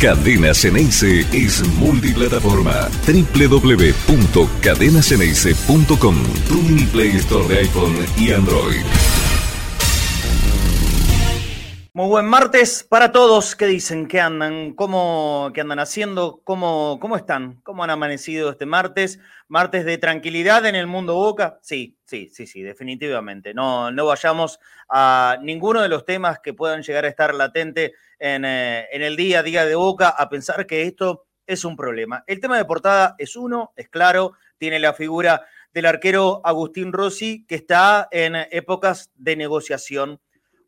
Cadena Ceneice es multiplataforma. www.cadenaceneice.com Tu Play Store de iPhone y Android. Muy buen martes para todos. ¿Qué dicen? ¿Qué andan? ¿Cómo qué andan haciendo? ¿Cómo, ¿Cómo están? ¿Cómo han amanecido este martes? ¿Martes de tranquilidad en el mundo Boca? Sí, sí, sí, sí, definitivamente. No, no vayamos a ninguno de los temas que puedan llegar a estar latente en, eh, en el día a día de Boca a pensar que esto es un problema. El tema de portada es uno, es claro, tiene la figura del arquero Agustín Rossi que está en épocas de negociación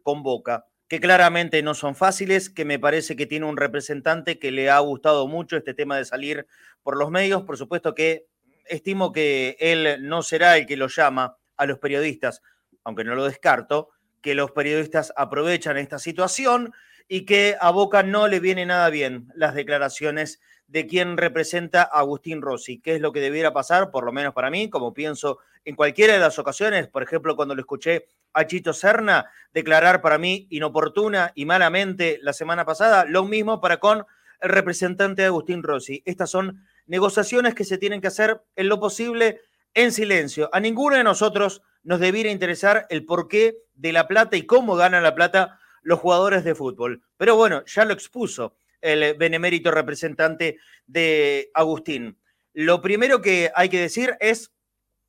con Boca que claramente no son fáciles, que me parece que tiene un representante que le ha gustado mucho este tema de salir por los medios. Por supuesto que estimo que él no será el que lo llama a los periodistas, aunque no lo descarto, que los periodistas aprovechan esta situación y que a Boca no le viene nada bien las declaraciones de quien representa a Agustín Rossi. ¿Qué es lo que debiera pasar? Por lo menos para mí, como pienso en cualquiera de las ocasiones, por ejemplo, cuando lo escuché a Chito Serna declarar para mí inoportuna y malamente la semana pasada, lo mismo para con el representante de Agustín Rossi. Estas son negociaciones que se tienen que hacer en lo posible en silencio. A ninguno de nosotros nos debiera interesar el porqué de la plata y cómo ganan la plata los jugadores de fútbol. Pero bueno, ya lo expuso el benemérito representante de Agustín. Lo primero que hay que decir es,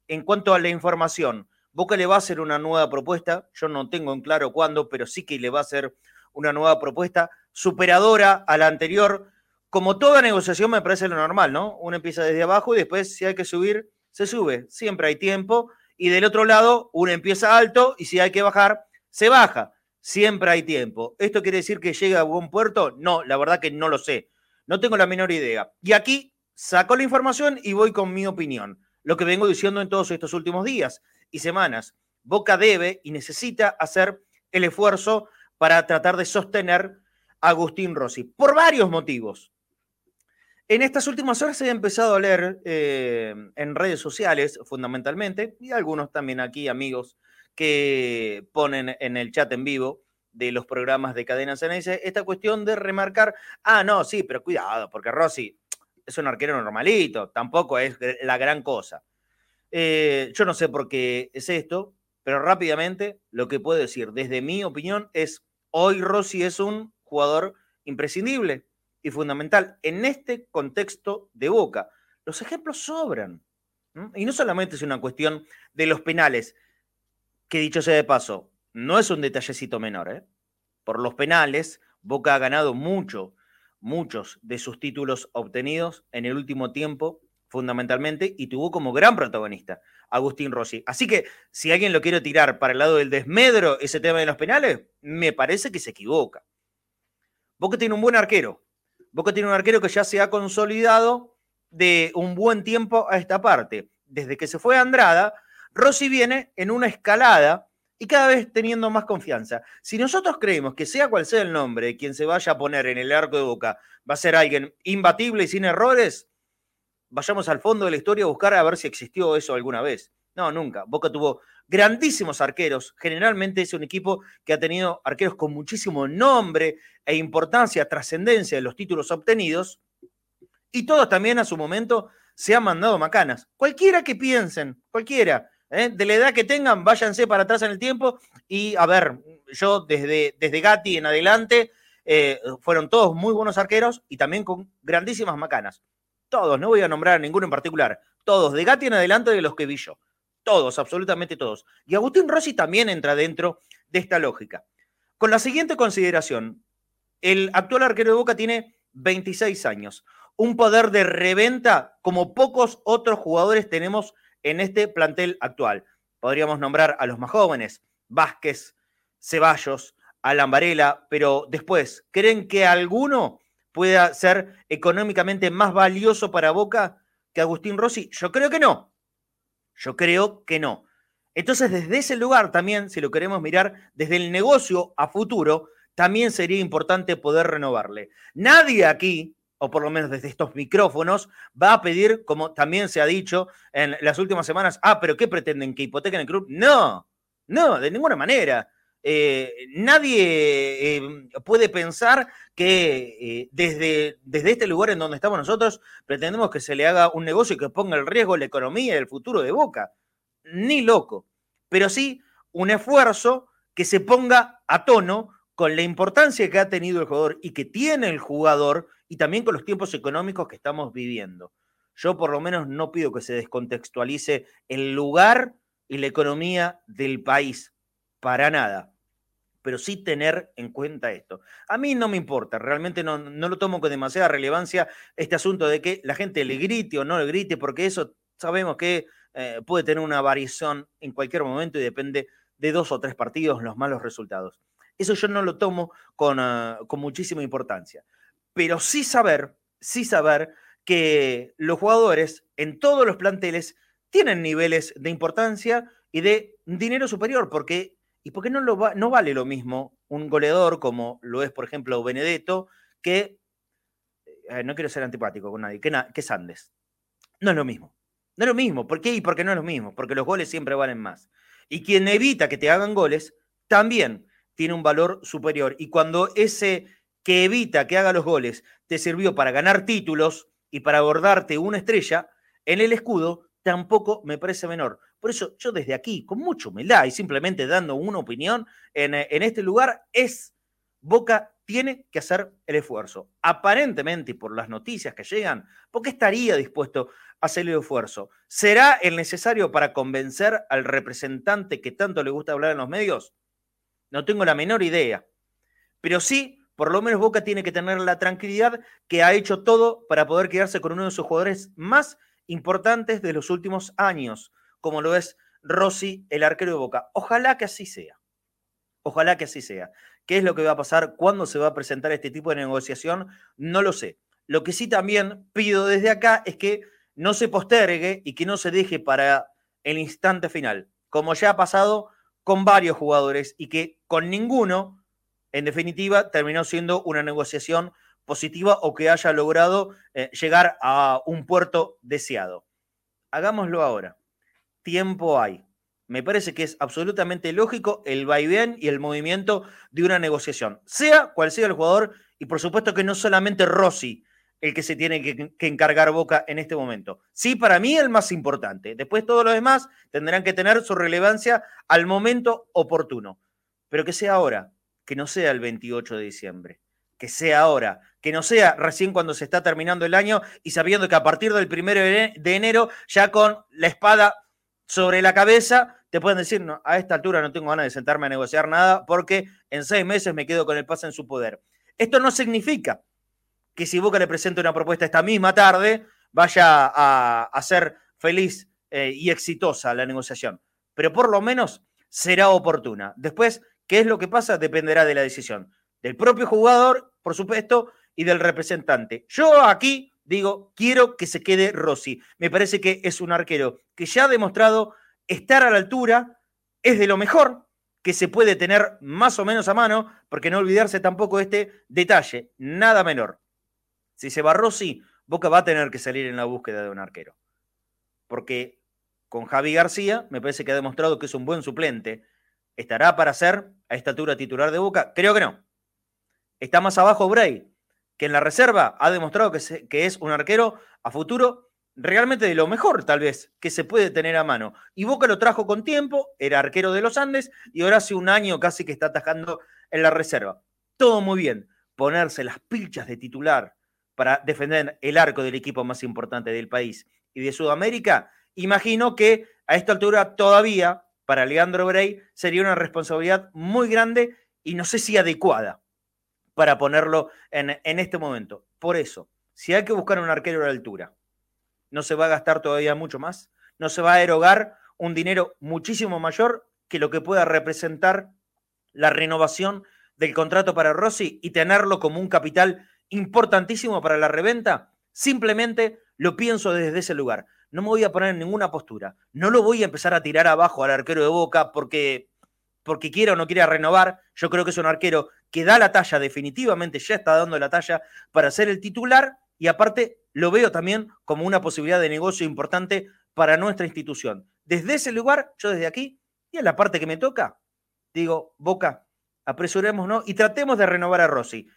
en cuanto a la información, Boca le va a hacer una nueva propuesta, yo no tengo en claro cuándo, pero sí que le va a hacer una nueva propuesta superadora a la anterior. Como toda negociación me parece lo normal, ¿no? Uno empieza desde abajo y después si hay que subir, se sube. Siempre hay tiempo. Y del otro lado, uno empieza alto y si hay que bajar, se baja. Siempre hay tiempo. ¿Esto quiere decir que llega a buen puerto? No, la verdad que no lo sé. No tengo la menor idea. Y aquí saco la información y voy con mi opinión. Lo que vengo diciendo en todos estos últimos días y semanas. Boca debe y necesita hacer el esfuerzo para tratar de sostener a Agustín Rossi, por varios motivos. En estas últimas horas he empezado a leer eh, en redes sociales, fundamentalmente, y algunos también aquí, amigos, que ponen en el chat en vivo de los programas de Cadena CNS esta cuestión de remarcar, ah, no, sí, pero cuidado, porque Rossi es un arquero normalito, tampoco es la gran cosa. Eh, yo no sé por qué es esto, pero rápidamente lo que puedo decir, desde mi opinión, es hoy Rossi es un jugador imprescindible y fundamental en este contexto de Boca. Los ejemplos sobran. Y no solamente es una cuestión de los penales, que dicho sea de paso, no es un detallecito menor. ¿eh? Por los penales, Boca ha ganado mucho, muchos de sus títulos obtenidos en el último tiempo fundamentalmente, y tuvo como gran protagonista Agustín Rossi. Así que si alguien lo quiere tirar para el lado del desmedro, ese tema de los penales, me parece que se equivoca. Boca tiene un buen arquero. Boca tiene un arquero que ya se ha consolidado de un buen tiempo a esta parte. Desde que se fue a Andrada, Rossi viene en una escalada y cada vez teniendo más confianza. Si nosotros creemos que sea cual sea el nombre quien se vaya a poner en el arco de Boca, va a ser alguien imbatible y sin errores, vayamos al fondo de la historia a buscar a ver si existió eso alguna vez. No, nunca. Boca tuvo grandísimos arqueros. Generalmente es un equipo que ha tenido arqueros con muchísimo nombre e importancia, trascendencia de los títulos obtenidos. Y todos también a su momento se han mandado macanas. Cualquiera que piensen, cualquiera, ¿eh? de la edad que tengan, váyanse para atrás en el tiempo. Y a ver, yo desde, desde Gatti en adelante, eh, fueron todos muy buenos arqueros y también con grandísimas macanas. Todos, no voy a nombrar a ninguno en particular. Todos, de Gatti en adelante de los que vi yo. Todos, absolutamente todos. Y Agustín Rossi también entra dentro de esta lógica. Con la siguiente consideración, el actual arquero de Boca tiene 26 años, un poder de reventa como pocos otros jugadores tenemos en este plantel actual. Podríamos nombrar a los más jóvenes, Vázquez, Ceballos, Alan Varela, pero después, ¿creen que alguno pueda ser económicamente más valioso para Boca que Agustín Rossi? Yo creo que no. Yo creo que no. Entonces, desde ese lugar también, si lo queremos mirar desde el negocio a futuro, también sería importante poder renovarle. Nadie aquí, o por lo menos desde estos micrófonos, va a pedir, como también se ha dicho en las últimas semanas, ah, pero ¿qué pretenden? ¿Que hipotequen el club? No, no, de ninguna manera. Eh, nadie eh, puede pensar que eh, desde, desde este lugar en donde estamos nosotros pretendemos que se le haga un negocio que ponga en riesgo la economía y el futuro de Boca. Ni loco. Pero sí un esfuerzo que se ponga a tono con la importancia que ha tenido el jugador y que tiene el jugador y también con los tiempos económicos que estamos viviendo. Yo por lo menos no pido que se descontextualice el lugar y la economía del país, para nada. Pero sí tener en cuenta esto. A mí no me importa, realmente no, lo tomo con demasiada relevancia este asunto de que la gente le grite o no le grite, porque eso sabemos que eh, puede tener una variación en cualquier momento y depende de dos o tres partidos los malos resultados. Eso yo no lo tomo con, ah, con muchísima importancia. Pero sí saber, sí saber que los jugadores en todos los planteles tienen niveles de importancia y de dinero superior, porque ¿y por qué no, no vale lo mismo un goleador como lo es, por ejemplo, Benedetto, que, eh, no quiero ser antipático con nadie, que, que Sandes? No es lo mismo. No es lo mismo. ¿Por qué? Y porque no es lo mismo, porque los goles siempre valen más. Y quien evita que te hagan goles, también tiene un valor superior. Y cuando ese que evita que haga los goles te sirvió para ganar títulos y para abordarte una estrella, en el escudo tampoco me parece menor. Por eso yo desde aquí, con mucha humildad y simplemente dando una opinión en, en este lugar, es Boca tiene que hacer el esfuerzo. Aparentemente, y por las noticias que llegan, ¿por qué estaría dispuesto a hacer el esfuerzo? ¿Será el necesario para convencer al representante que tanto le gusta hablar en los medios? No tengo la menor idea. Pero sí, por lo menos Boca tiene que tener la tranquilidad que ha hecho todo para poder quedarse con uno de sus jugadores más importantes de los últimos años, como lo es Rossi, el arquero de Boca. Ojalá que así sea. Ojalá que así sea. ¿Qué es lo que va a pasar? ¿Cuándo se va a presentar este tipo de negociación? No lo sé. Lo que sí también pido desde acá es que no se postergue y que no se deje para el instante final, como ya ha pasado con varios jugadores y que con ninguno, en definitiva, terminó siendo una negociación positiva o que haya logrado eh, llegar a un puerto deseado. Hagámoslo ahora. Tiempo hay. Me parece que es absolutamente lógico el vaivén y el movimiento de una negociación, sea cual sea el jugador, y por supuesto que no solamente Rossi el que se tiene que, encargar Boca en este momento. Sí, para mí el más importante. Después todos los demás tendrán que tener su relevancia al momento oportuno. Pero que sea ahora, que no sea el 28 de diciembre que sea ahora, que no sea recién cuando se está terminando el año y sabiendo que a partir del primero de enero, ya con la espada sobre la cabeza, te pueden decir, no, a esta altura no tengo ganas de sentarme a negociar nada porque en seis meses me quedo con el pase en su poder. Esto no significa que si Boca le presenta una propuesta esta misma tarde, vaya a, ser feliz eh, y exitosa la negociación, pero por lo menos será oportuna. Después, ¿qué es lo que pasa? Dependerá de la decisión del propio jugador, por supuesto, y del representante. Yo aquí digo, quiero que se quede Rossi. Me parece que es un arquero que ya ha demostrado estar a la altura, es de lo mejor que se puede tener más o menos a mano, porque no olvidarse tampoco este detalle, nada menor. Si se va Rossi, Boca va a tener que salir en la búsqueda de un arquero. Porque con Javi García me parece que ha demostrado que es un buen suplente. ¿Estará para ser a esta altura titular de Boca? Creo que no. Está más abajo Bray, que en la reserva ha demostrado que, que es un arquero a futuro realmente de lo mejor, tal vez, que se puede tener a mano. Y Boca lo trajo con tiempo, era arquero de los Andes y ahora hace un año casi que está atajando en la reserva. Todo muy bien. Ponerse las pilchas de titular para defender el arco del equipo más importante del país y de Sudamérica, imagino que a esta altura todavía para Leandro Bray sería una responsabilidad muy grande y no sé si adecuada para ponerlo en, en este momento. Por eso, si hay que buscar un arquero a la altura, no se va a gastar todavía mucho más, no se va a erogar un dinero muchísimo mayor que lo que pueda representar la renovación del contrato para Rossi y tenerlo como un capital importantísimo para la reventa, simplemente lo pienso desde ese lugar. No me voy a poner en ninguna postura. No lo voy a empezar a tirar abajo al arquero de Boca porque porque quiera o no quiera renovar. Yo creo que es un arquero que da la talla, definitivamente ya está dando la talla para ser el titular y aparte lo veo también como una posibilidad de negocio importante para nuestra institución. Desde ese lugar, yo desde aquí, y en la parte que me toca, digo, Boca, apresurémonos y tratemos de renovar a Rossi.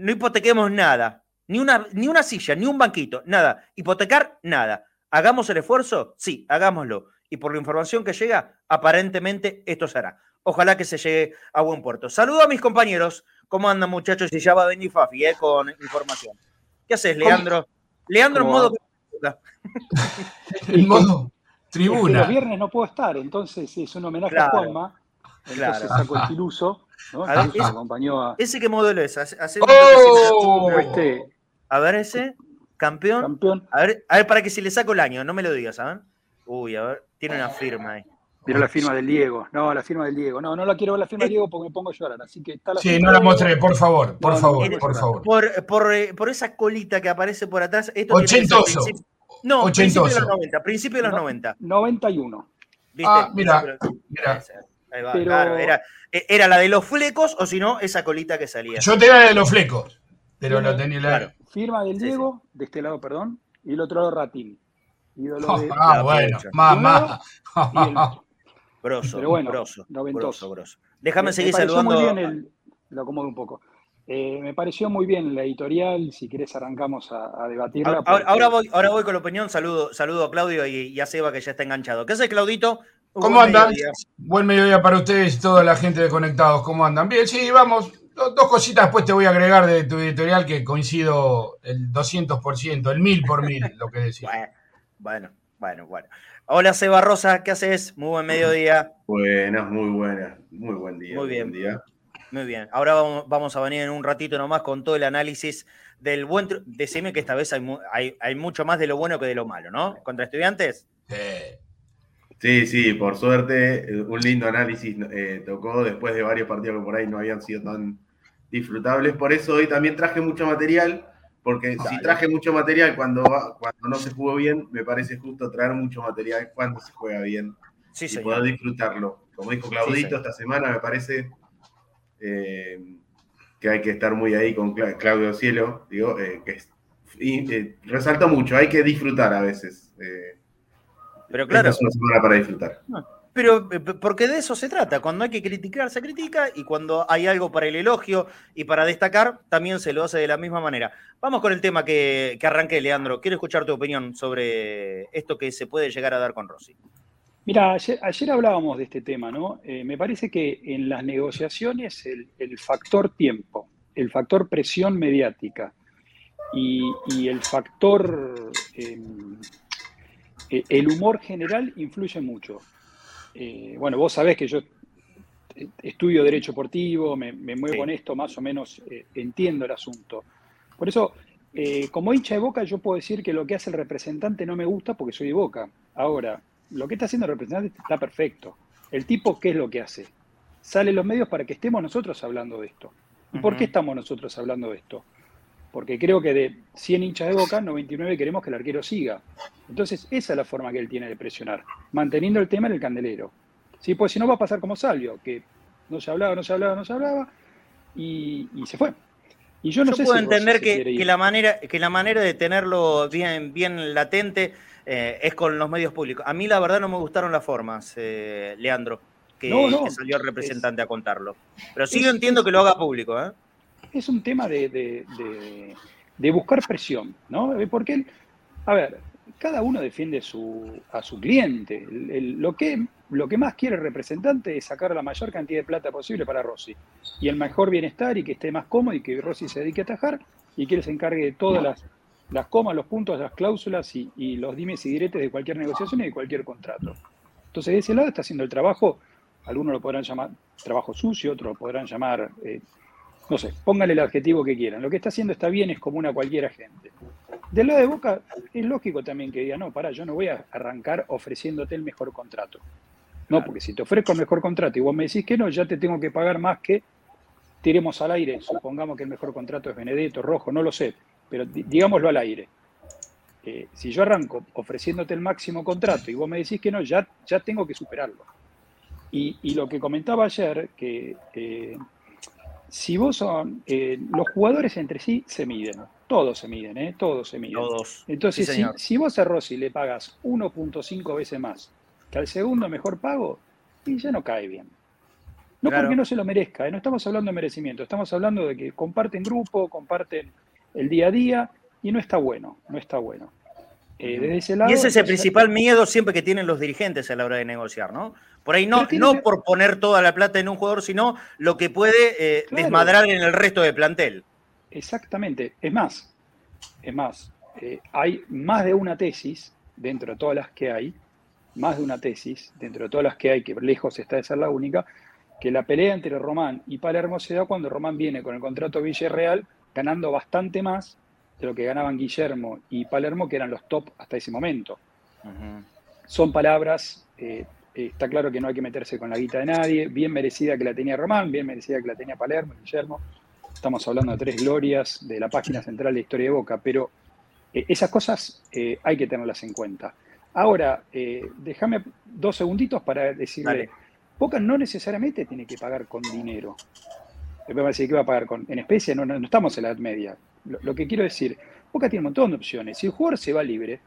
No hipotequemos nada, ni una, ni una silla, ni un banquito, nada. Hipotecar, nada. ¿Hagamos el esfuerzo? Sí, hagámoslo. Y por la información que llega, aparentemente esto se hará. Ojalá que se llegue a buen puerto. Saludo a mis compañeros. ¿Cómo andan, muchachos? Y ya va a venir Fafi eh, con información. ¿Qué haces, Leandro? Leandro en modo. en modo tribuna. los viernes no puedo estar, entonces es un homenaje a Juanma. Entonces saco el filuso. ¿no? A ver, acompañó a... ¿Ese qué modelo es? Hace, ¡Oh! este... A ver, ese. Campeón. Campeón. A ver, a ver, para que si le saco el año, no me lo digas, ¿saben? Uy, a ver, tiene una firma ahí. Mira la firma del Diego. No, la firma del Diego. No, no la quiero ver la firma del Diego porque me pongo a llorar. Así que está la Sí, no la mostré, por favor, por favor, por favor. Por, por, eh, por, esa colita que aparece por atrás. Esto Ochentoso. No, Ochentoso. principio de los 90. Principio de los 90. 91. ¿Viste? Ah, mira, mira. Ahí va, claro, era, e, era, la de los flecos o si no, esa colita que salía. Yo tenía la de los flecos, pero no tenía la. Claro. Firma del Diego, de este lado, perdón, y el otro lado Ratín. ah, bueno, mamá. Broso, Pero bueno, broso, broso, broso. Déjame seguir saludando. Muy bien el, lo acomodo un poco. Eh, me pareció muy bien la editorial, si querés arrancamos a, debatirla. Ahora, voy, ahora voy con la opinión, saludo, saludo a Claudio y, a Seba que ya está enganchado. ¿Qué hace Claudito? ¿Cómo andan? Buen mediodía para ustedes y toda la gente de Conectados. ¿Cómo andan? Bien, sí, vamos. Dos cositas después te voy a agregar de tu editorial que coincido el 200%, el mil por mil, lo que decía. Bueno, bueno, bueno. Hola Seba Rosa, ¿qué haces? Muy buen mediodía. Buenas, muy buenas, muy buen día. Muy bien. Muy bien. Ahora vamos, a venir en un ratito nomás con todo el análisis del buen. Decime que esta vez hay, hay, mucho más de lo bueno que de lo malo, ¿no? Contra estudiantes. Sí, sí, por suerte, un lindo análisis eh, tocó después de varios partidos que por ahí no habían sido tan disfrutables. Por eso hoy también traje mucho material porque si traje mucho material cuando, cuando no se jugó bien, me parece justo traer mucho material cuando se juega bien sí, y poder disfrutarlo. Como dijo Claudito esta semana, me parece eh, que hay que estar muy ahí con Claudio Cielo. Digo, eh, que y, eh, resalta mucho, hay que disfrutar a veces. Pero claro. es una semana para disfrutar. Pero eh, porque de eso se trata. Cuando hay que criticar, se critica y cuando hay algo para el elogio y para destacar, también se lo hace de la misma manera. Vamos con el tema que, que arranqué, Leandro. Quiero escuchar tu opinión sobre esto que se puede llegar a dar con Rossi. Mira, ayer, hablábamos de este tema, ¿no? Eh, me parece que en las negociaciones el, factor tiempo, el factor presión mediática y, el factor, em, e, el humor general influye mucho. Eh, bueno, vos sabés que yo estudio derecho deportivo, me, muevo con esto, más o menos eh, entiendo el asunto. Por eso, eh, como hincha de Boca, yo puedo decir que lo que hace el representante no me gusta porque soy de Boca. Ahora, lo que está haciendo el representante está perfecto. El tipo, ¿qué es lo que hace? Sale los medios para que estemos nosotros hablando de esto. ¿Y por qué estamos nosotros hablando de esto? Porque creo que de 100 hinchas de boca, 99 queremos que el arquero siga. Entonces, esa es la forma que él tiene de presionar, manteniendo el tema en el candelero. ¿Sí? Pues si no va a pasar como Salvio, que no se hablaba, no se hablaba, no se hablaba, y, se fue. Y yo no sé puedo entender que, la manera, que la manera de tenerlo bien, bien latente eh, es con los medios públicos. A mí la verdad no me gustaron las formas, eh, Leandro, que, salió el representante a contarlo. Pero sí yo entiendo que lo haga público. ¿eh? Es un tema de, buscar presión, ¿no? Porque, a ver, cada uno defiende a su cliente. lo, que, lo que más quiere el representante es sacar la mayor cantidad de plata posible para Rossi. Y el mejor bienestar y que esté más cómodo y que Rossi se dedique a atajar y que él se encargue de todas las, las comas, los puntos, las cláusulas y, y, los dimes y diretes de cualquier negociación y de cualquier contrato. Entonces, de ese lado está haciendo el trabajo, algunos lo podrán llamar trabajo sucio, otros lo podrán llamar eh, no sé, póngale el adjetivo que quieran. Lo que está haciendo está bien, es como una cualquiera gente. Del lado de Boca, es lógico también que diga, no, para, yo no voy a arrancar ofreciéndote el mejor contrato. No, porque si te ofrezco el mejor contrato y vos me decís que no, ya te tengo que pagar más que tiremos al aire. Supongamos que el mejor contrato es Benedetto, Rojo, no lo sé, pero digámoslo al aire. Eh, si yo arranco ofreciéndote el máximo contrato y vos me decís que no, ya, ya tengo que superarlo. Y, lo que comentaba ayer, que eh, si vos son, eh, los jugadores entre sí se miden, todos se miden, ¿eh? todos se miden. Todos. Entonces, si, vos a Rossi le pagas 1.5 veces más que al segundo mejor pago, y ya no cae bien. No porque no se lo merezca, ¿eh? no estamos hablando de merecimiento, estamos hablando de que comparten grupo, comparten el día a día y no está bueno, no está bueno. Eh, desde ese lado, y ese es el principal miedo siempre que tienen los dirigentes a la hora de negociar, ¿no? Por ahí no, no por poner toda la plata en un jugador, sino lo que puede eh, desmadrar en el resto de plantel. Exactamente. Es más, es más, eh, hay más de una tesis, dentro de todas las que hay, más de una tesis, dentro de todas las que hay, que lejos está de ser la única, que la pelea entre Román y Palermo se da cuando Román viene con el contrato Villarreal ganando bastante más de lo que ganaban Guillermo y Palermo, que eran los top hasta ese momento. Son palabras, eh, está claro que no hay que meterse con la guita de nadie, bien merecida que la tenía Román, bien merecida que la tenía Palermo, Guillermo. Estamos hablando de tres glorias de la página central de Historia de Boca, pero eh, esas cosas eh, hay que tenerlas en cuenta. Ahora, déjame dos segunditos para decirle, Boca no necesariamente tiene que pagar con dinero. Me decir que va a pagar con, en especie, no, no, estamos en la edad media. Lo, que quiero decir, Boca tiene un montón de opciones. Si el jugador se va libre,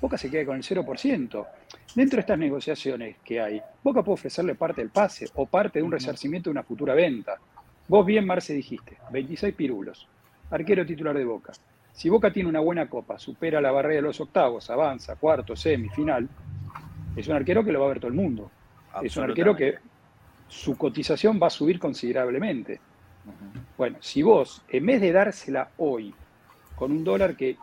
Boca se queda con el 0%. Dentro de estas negociaciones que hay, Boca puede ofrecerle parte del pase o parte de un resarcimiento de una futura venta. Vos bien, Marce, dijiste, 26 pirulos, arquero titular de Boca. Si Boca tiene una buena copa, supera la barrera de los octavos, avanza, cuarto, semifinal, es un arquero que lo va a ver todo el mundo. Es un arquero que su cotización va a subir considerablemente. Bueno, si vos, en vez de dársela hoy, con un dólar que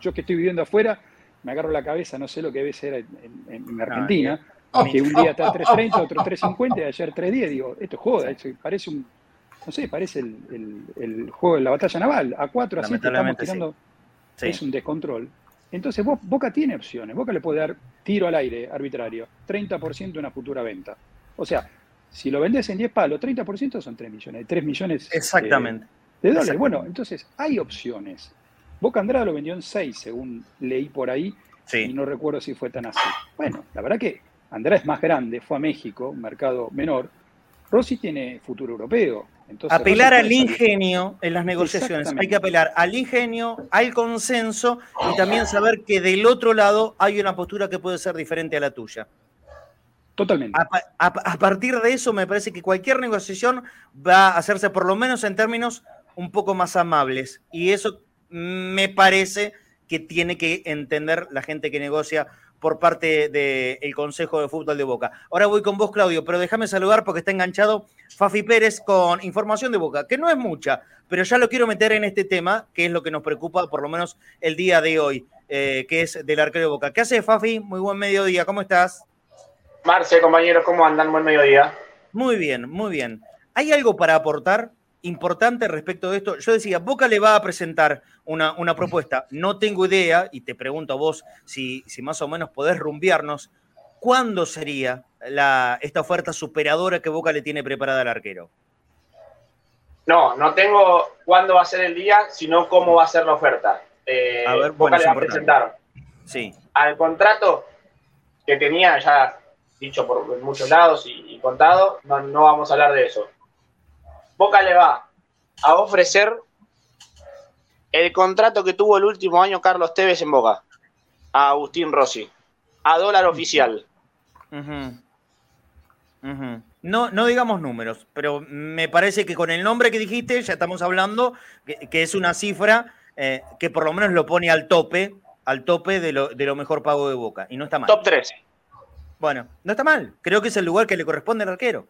yo que estoy viviendo afuera, me agarro la cabeza, no sé lo que debe ser en, Argentina, que un día está 3.30, otro 3.50 y ayer 3.10, digo, esto joda, esto parece un, no sé, parece el, juego de la batalla naval, a 4, a 7 estamos tirando, es un descontrol. Entonces Boca tiene opciones, Boca le puede dar tiro al aire arbitrario, 30% de una futura venta. O sea, si lo vendes en 10 palos, 30% son 3 millones, 3 millones eh, Exactamente. de dólares. Bueno, entonces hay opciones. Boca Andrade lo vendió en 6, según leí por ahí, y no recuerdo si fue tan así. Bueno, la verdad que Andrade es más grande, fue a México, un mercado menor. Rossi tiene futuro europeo. Entonces, apelar al ingenio en las negociaciones. Hay que apelar al ingenio, al consenso y también saber que del otro lado hay una postura que puede ser diferente a la tuya. Totalmente. A, partir de eso, me parece que cualquier negociación va a hacerse, por lo menos en términos un poco más amables. Y eso me parece que tiene que entender la gente que negocia por parte del Consejo de Fútbol de Boca. Ahora voy con vos, Claudio, pero déjame saludar porque está enganchado Fafi Pérez con información de Boca, que no es mucha, pero ya lo quiero meter en este tema, que es lo que nos preocupa por lo menos el día de hoy, eh, que es del arquero de Boca. ¿Qué hace Fafi? Muy buen mediodía, ¿cómo estás? Marce, compañeros, ¿cómo andan? Buen mediodía. Muy bien, muy bien. ¿Hay algo para aportar importante respecto de esto? Yo decía, Boca le va a presentar una, una propuesta. No tengo idea, y te pregunto a vos si, si más o menos podés rumbearnos, ¿cuándo sería la, esta oferta superadora que Boca le tiene preparada al arquero? No, no tengo cuándo va a ser el día, sino cómo va a ser la oferta. Eh, a ver, Boca le va a presentar sí. al contrato que tenía ya dicho por muchos lados y, contado, no, vamos a hablar de eso. Boca le va a ofrecer el contrato que tuvo el último año Carlos Tevez en Boca, a Agustín Rossi, a dólar oficial. No, no digamos números, pero me parece que con el nombre que dijiste ya estamos hablando que, es una cifra eh, que por lo menos lo pone al tope, al tope de lo, de lo mejor pago de Boca, y no está mal. Top 13. Bueno, no está mal. Creo que es el lugar que le corresponde al arquero.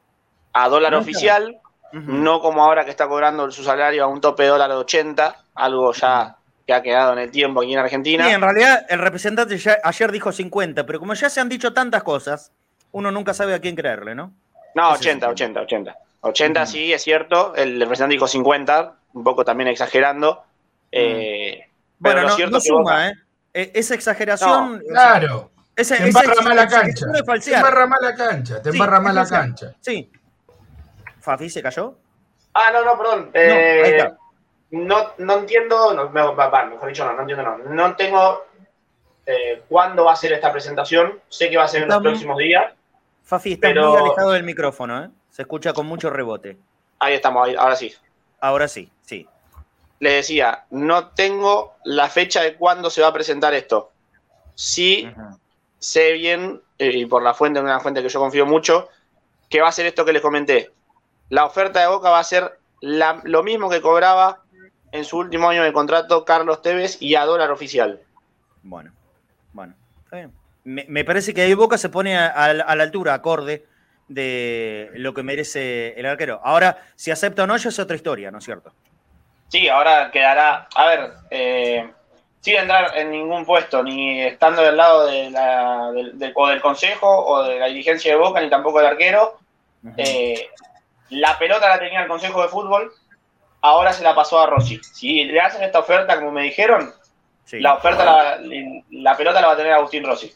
A dólar oficial, no como ahora que está cobrando su salario a un tope de dólar de 80, algo ya que ha quedado en el tiempo aquí en Argentina. Sí, en realidad el representante ayer dijo 50, pero como ya se han dicho tantas cosas, uno nunca sabe a quién creerle, ¿no? No, 80, 80, 80. 80 sí, es cierto. El representante dijo 50, un poco también exagerando. Eh, bueno, pero no, cierto no suma, ¿eh? ¿eh? Esa exageración. claro te embarra mal la cancha. Te embarra mal la cancha. Te embarra mal la cancha. Sí. ¿Fafi se cayó? Ah, no, no, perdón. no, eh, no, entiendo, no, mejor dicho, no, no entiendo, no. No tengo eh, cuándo va a ser esta presentación. Sé que va a ser en los próximos días. Fafi, está muy alejado del micrófono, ¿eh? Se escucha con mucho rebote. Ahí estamos, ahora sí. Ahora sí, sí. Le decía, no tengo la fecha de cuándo se va a presentar esto. Sí, sé bien, eh, y por la fuente, una fuente que yo confío mucho, que va a ser esto que les comenté. La oferta de Boca va a ser lo mismo que cobraba en su último año de contrato Carlos Tevez y a dólar oficial. Bueno, bueno, está bien. Me, parece que ahí Boca se pone a, la altura, acorde de lo que merece el arquero. Ahora, si acepta o no, ya es otra historia, ¿no es cierto? Sí, ahora quedará. A ver, eh, sin entrar en ningún puesto, ni estando del lado de la, del, del, consejo o de la dirigencia de Boca, ni tampoco del arquero. Eh, la pelota la tenía el consejo de fútbol, ahora se la pasó a Rossi. Si le hacen esta oferta, como me dijeron, la oferta, la, pelota la va a tener Agustín Rossi.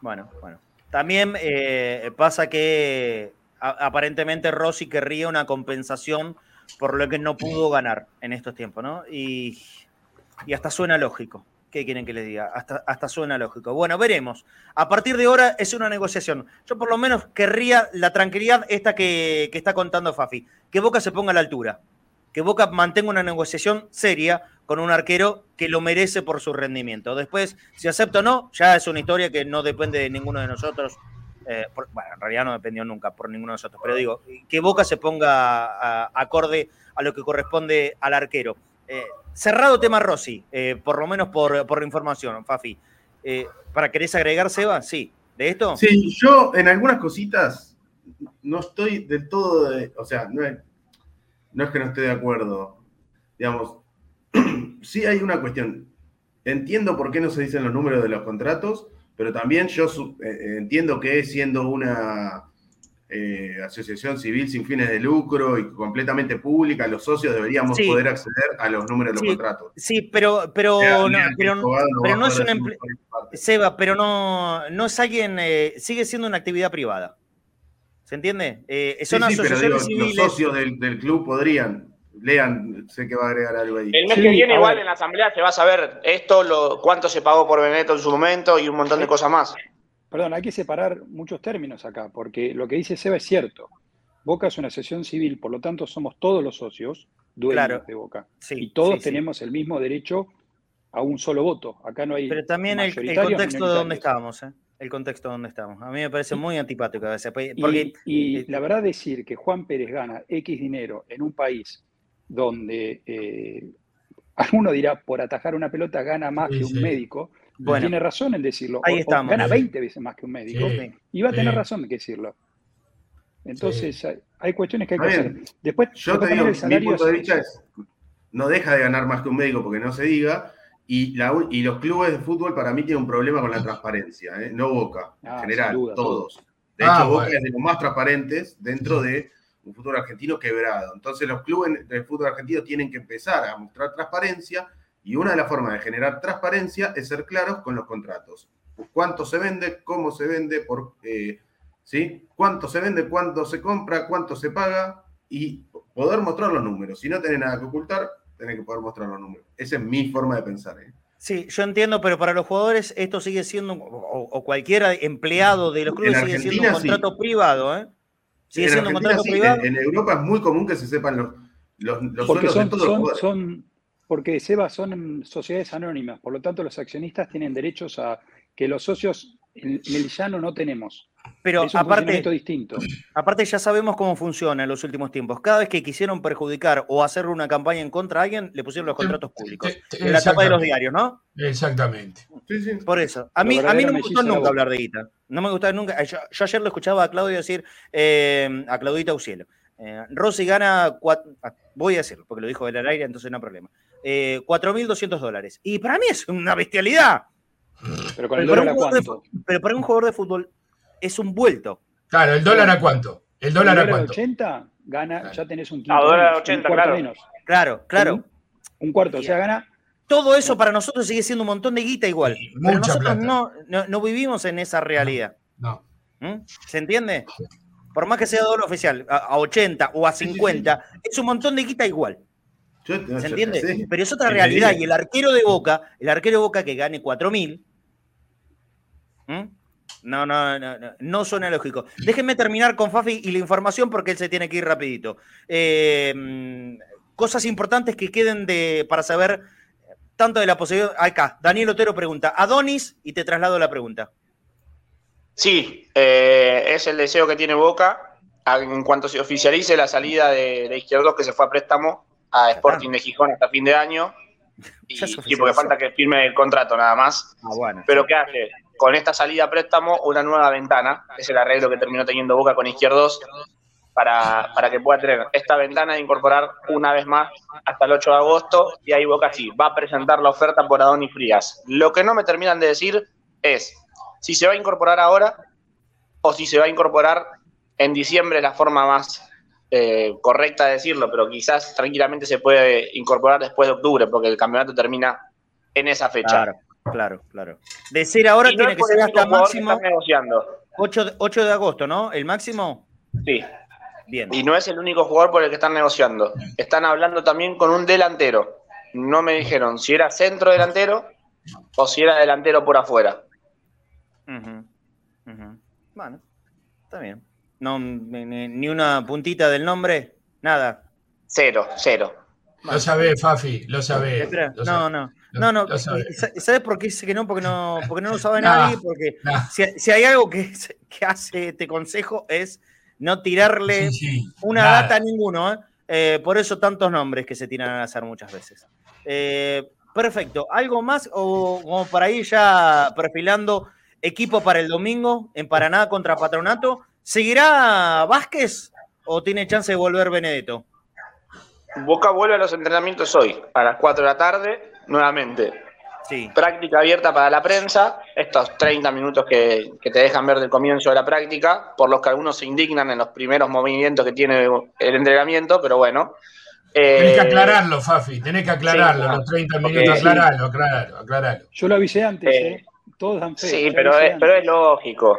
Bueno, bueno. También eh, pasa que aparentemente Rossi querría una compensación por lo que no pudo ganar en estos tiempos, ¿no? Y y hasta suena lógico. ¿Qué quieren que les diga? Hasta, hasta suena lógico. Bueno, veremos. A partir de ahora es una negociación. Yo por lo menos querría la tranquilidad esta que, está contando Fafi. Que Boca se ponga a la altura. Que Boca mantenga una negociación seria con un arquero que lo merece por su rendimiento. Después, si acepta o no, ya es una historia que no depende de ninguno de nosotros. Eh, bueno, en realidad no dependió nunca por ninguno de nosotros, pero digo, que Boca se ponga acorde a lo que corresponde al arquero. Eh, cerrado tema Rossi, eh, por lo menos por, por información, Fafi. Eh, ¿Para querés agregar, Seba? Sí. ¿De esto? Sí, yo en algunas cositas no estoy del todo, de, o sea, no es, no es que no esté de acuerdo. Digamos, sí hay una cuestión. Entiendo por qué no se dicen los números de los contratos, pero también yo entiendo que siendo una eh, asociación civil sin fines de lucro y completamente pública, los socios deberíamos poder acceder a los números de los contratos. Sí, pero, pero, no, pero, no, es una Seba, pero no, no es alguien, eh, sigue siendo una actividad privada. ¿Se entiende? Eh, son asociaciones civiles. Los socios del, club podrían, lean, sé que va a agregar algo ahí. El mes que viene, igual en la asamblea se va a saber esto, lo, cuánto se pagó por Beneto en su momento y un montón de cosas más. Perdón, hay que separar muchos términos acá, porque lo que dice Seba es cierto. Boca es una asociación civil, por lo tanto somos todos los socios dueños de Boca. y todos tenemos el mismo derecho a un solo voto. Acá no hay. Pero también el, contexto de donde estábamos, ¿eh? El contexto de donde estamos. A mí me parece muy antipático a veces. Porque, y, eh, la verdad, decir que Juan Pérez gana X dinero en un país donde eh, alguno dirá por atajar una pelota gana más que un médico bueno, tiene razón en decirlo. Ahí estamos. gana 20 veces más que un médico. y va a tener razón en decirlo. Entonces, hay, cuestiones que hay que hacer. Después, yo te digo, mi punto de vista es, no deja de ganar más que un médico porque no se diga, y, y los clubes de fútbol para mí tienen un problema con la transparencia, ¿eh? no Boca, en ah, general, todos. De ah, hecho, Boca es de los más transparentes dentro de un fútbol argentino quebrado. Entonces, los clubes del fútbol argentino tienen que empezar a mostrar transparencia y una de las formas de generar transparencia es ser claros con los contratos. Cuánto se vende, cómo se vende, por, eh, ¿sí? cuánto se vende, cuánto se compra, cuánto se paga y poder mostrar los números. Si no tenés nada que ocultar, tenés que poder mostrar los números. Esa es mi forma de pensar. ¿eh? Sí, yo entiendo, pero para los jugadores esto sigue siendo, o, cualquier empleado de los clubes sigue siendo un contrato privado. ¿eh? Sigue siendo un contrato privado. En, Europa es muy común que se sepan los, los, los sueldos de todos los Son porque Seba son sociedades anónimas, por lo tanto los accionistas tienen derechos a que los socios en, el llano no tenemos. Pero es un aparte, distinto. aparte ya sabemos cómo funciona en los últimos tiempos. Cada vez que quisieron perjudicar o hacer una campaña en contra de alguien, le pusieron los contratos públicos. En la tapa de los diarios, ¿no? Exactamente. Por eso. A mí, a mí no me gustó nunca hablar de guita. No me gustaba nunca. Yo, ayer lo escuchaba a Claudio decir, eh, a Claudita Ucielo. Eh, Rossi gana, ah, voy a decirlo, porque lo dijo del aire, entonces no hay problema eh, 4.200 dólares. Y para mí es una bestialidad. Pero con el dólar a cuánto. pero para un jugador de fútbol es un vuelto. Claro, ¿el dólar a cuánto? ¿El dólar a cuánto? 80 gana, ya tenés un quinto. A dólar 80, claro. Menos. Claro, claro. Un, cuarto, o sea, gana. Todo eso para nosotros sigue siendo un montón de guita igual. pero nosotros no, no, vivimos en esa realidad. No. ¿Mm? ¿Se entiende? Por más que sea dólar oficial, a, 80 o a 50, es un montón de guita igual. ¿Se entiende? Pero es otra realidad. Y el arquero de Boca, el arquero de Boca que gane 4.000, no, no, no, no, no suena lógico. Déjenme terminar con Fafi y la información porque él se tiene que ir rapidito. Eh, cosas importantes que queden de, para saber tanto de la posibilidad. Acá, Daniel Otero pregunta, Adonis, y te traslado la pregunta. Sí, eh, es el deseo que tiene Boca. en cuanto se oficialice la salida de, de Izquierdos, que se fue a préstamo a Sporting de Gijón hasta fin de año. Y, porque falta que firme el contrato nada más. Ah, bueno. Pero ¿qué hace? Con esta salida a préstamo, una nueva ventana. Es el arreglo que terminó teniendo Boca con Izquierdos para, para que pueda tener esta ventana de incorporar una vez más hasta el 8 de agosto. Y ahí Boca sí, va a presentar la oferta por Adoni Frías. Lo que no me terminan de decir es si se va a incorporar ahora o si se va a incorporar en diciembre, la forma más eh, correcta de decirlo, pero quizás tranquilamente se puede incorporar después de octubre, porque el campeonato termina en esa fecha. Claro, claro, claro. De ser ahora no tiene que ser hasta máximo negociando. 8 de, 8 de agosto, ¿no? ¿El máximo? Sí. Bien. Y no es el único jugador por el que están negociando. Están hablando también con un delantero. No me dijeron si era centro delantero o si era delantero por afuera. Bueno, está bien. No, ni, una puntita del nombre, nada. Cero, cero. Lo sabés, Fafi, lo sabés. Espera, lo no, sabés. no, no, no. lo sabés. ¿Y sa- ¿Sabes por qué dice que no? Porque no, porque no lo sabe Nah, nadie. Porque nah. si, si hay algo que, que hace este consejo es no tirarle Sí, sí, una nada. data a ninguno. ¿eh? Eh, por eso tantos nombres que se tiran al azar muchas veces. Eh, perfecto. ¿Algo más o como para ir ya perfilando equipo para el domingo en Paraná contra Patronato? ¿Seguirá Vázquez o tiene chance de volver Benedetto? Boca vuelve a los entrenamientos hoy, a las 4 de la tarde, nuevamente. Sí. práctica abierta para la prensa, estos 30 minutos que, que te dejan ver del comienzo de la práctica, por los que algunos se indignan en los primeros movimientos que tiene el entrenamiento, pero bueno. Eh, Tenés que aclararlo, Fafi, tenés que aclararlo, sí, los 30 porque- minutos, aclararlo, aclararlo, aclararlo. Yo lo avisé antes, Eh, ¿eh? Todos dan fe. Sí, pero es, pero es antes. lógico.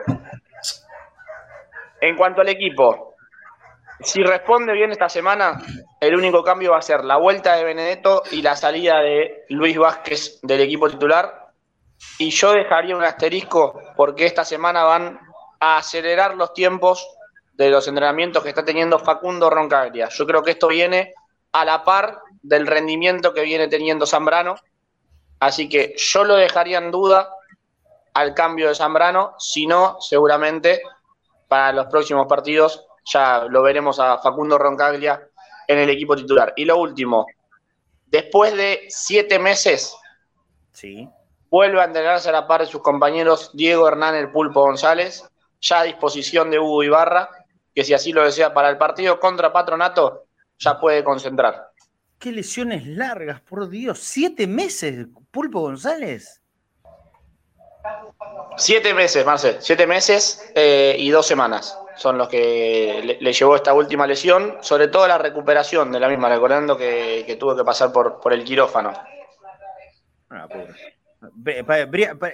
En cuanto al equipo, si responde bien esta semana, el único cambio va a ser la vuelta de Benedetto y la salida de Luis Vázquez del equipo titular. Y yo dejaría un asterisco porque esta semana van a acelerar los tiempos de los entrenamientos que está teniendo Facundo Roncaglia. Yo creo que esto viene a la par del rendimiento que viene teniendo Zambrano. Así que yo lo dejaría en duda al cambio de Zambrano, si no, seguramente para los próximos partidos ya lo veremos a Facundo Roncaglia en el equipo titular. Y lo último, después de siete meses, Sí. vuelve a entrenarse a la par de sus compañeros Diego Hernán El Pulpo González, ya a disposición de Hugo Ibarra, que si así lo desea para el partido contra Patronato, ya puede concentrar. Qué lesiones largas, por Dios. ¿Siete meses, Pulpo González? Siete meses, Marcel, siete meses eh, y dos semanas son los que le, le llevó esta última lesión, sobre todo la recuperación de la misma, recordando que, que tuvo que pasar por, por el quirófano. Ah,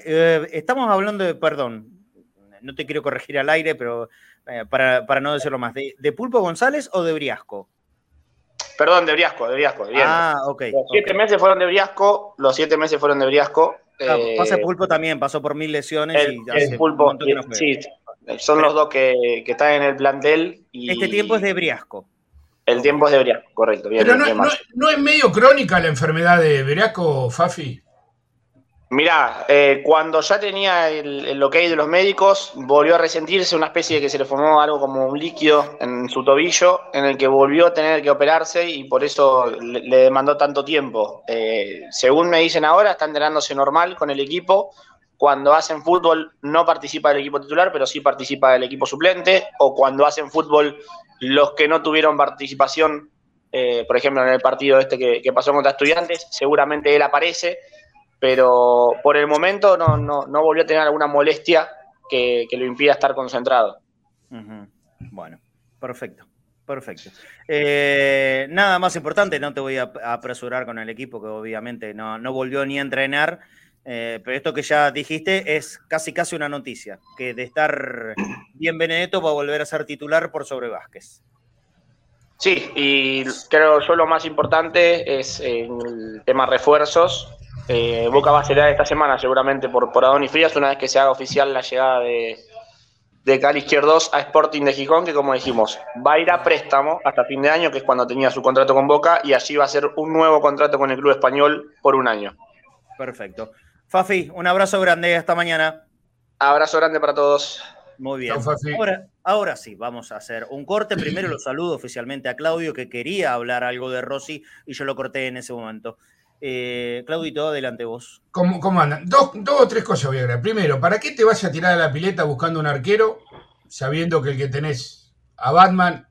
eh, estamos hablando de, perdón, no te quiero corregir al aire, pero eh, para, para no decirlo más, ¿de, de Pulpo González o de Briasco? Perdón, de Briasco, de Briasco, bien. Ah, ok. los siete meses fueron de Briasco, los siete meses fueron de Briasco. Eh, pasa el Pulpo también, pasó por mil lesiones el, y el pulpo, montón que no juega. sí, son los dos que, que están en el plantel. Y Este tiempo es de Briasco. El tiempo es de Briasco, correcto. Bien, Pero no, bien, no- no es medio crónica la enfermedad de Beriaco, Fafi. Mirá, eh, cuando ya tenía el, el ok de los médicos, volvió a resentirse una especie de que se le formó algo como un líquido en su tobillo, en el que volvió a tener que operarse y por eso le, demandó tanto tiempo. Eh, según me dicen ahora, está entrenándose normal con el equipo. Cuando hacen fútbol no participa del equipo titular, pero sí participa del equipo suplente. O cuando hacen fútbol, los que no tuvieron participación, eh, por ejemplo, en el partido este que pasó contra estudiantes, seguramente él aparece pero por el momento no, no, no volvió a tener alguna molestia que, que lo impida estar concentrado. Bueno, perfecto. Perfecto. Eh, nada más importante, no te voy a a apresurar con el equipo, que obviamente no, no volvió ni a entrenar, eh, pero esto que ya dijiste es casi casi una noticia, que de estar bien Benedetto va a volver a ser titular por sobre Vázquez. Sí, y creo yo lo más importante es eh, el tema refuerzos. Eh, Boca va a acelerar esta semana seguramente por, por Adonis Frías una vez que se haga oficial la llegada de, de Cali Izquierdos a Sporting de Gijón, que como dijimos, va a ir a préstamo hasta fin de año, que es cuando tenía su contrato con Boca, y allí va a ser un nuevo contrato con el club español por un año. Perfecto. Fafi, un abrazo grande, hasta mañana. Abrazo grande para todos. Muy bien. Ahora, Ahora sí, vamos a hacer un corte. Primero lo saludo oficialmente a Claudio, que quería hablar algo de Rossi y yo lo corté en ese momento. Eh, Claudito, adelante vos. ¿Cómo, cómo andan? Dos, dos, o tres cosas voy a agregar. Primero, ¿para qué te vas a tirar a la pileta buscando un arquero sabiendo que el que tenés a Batman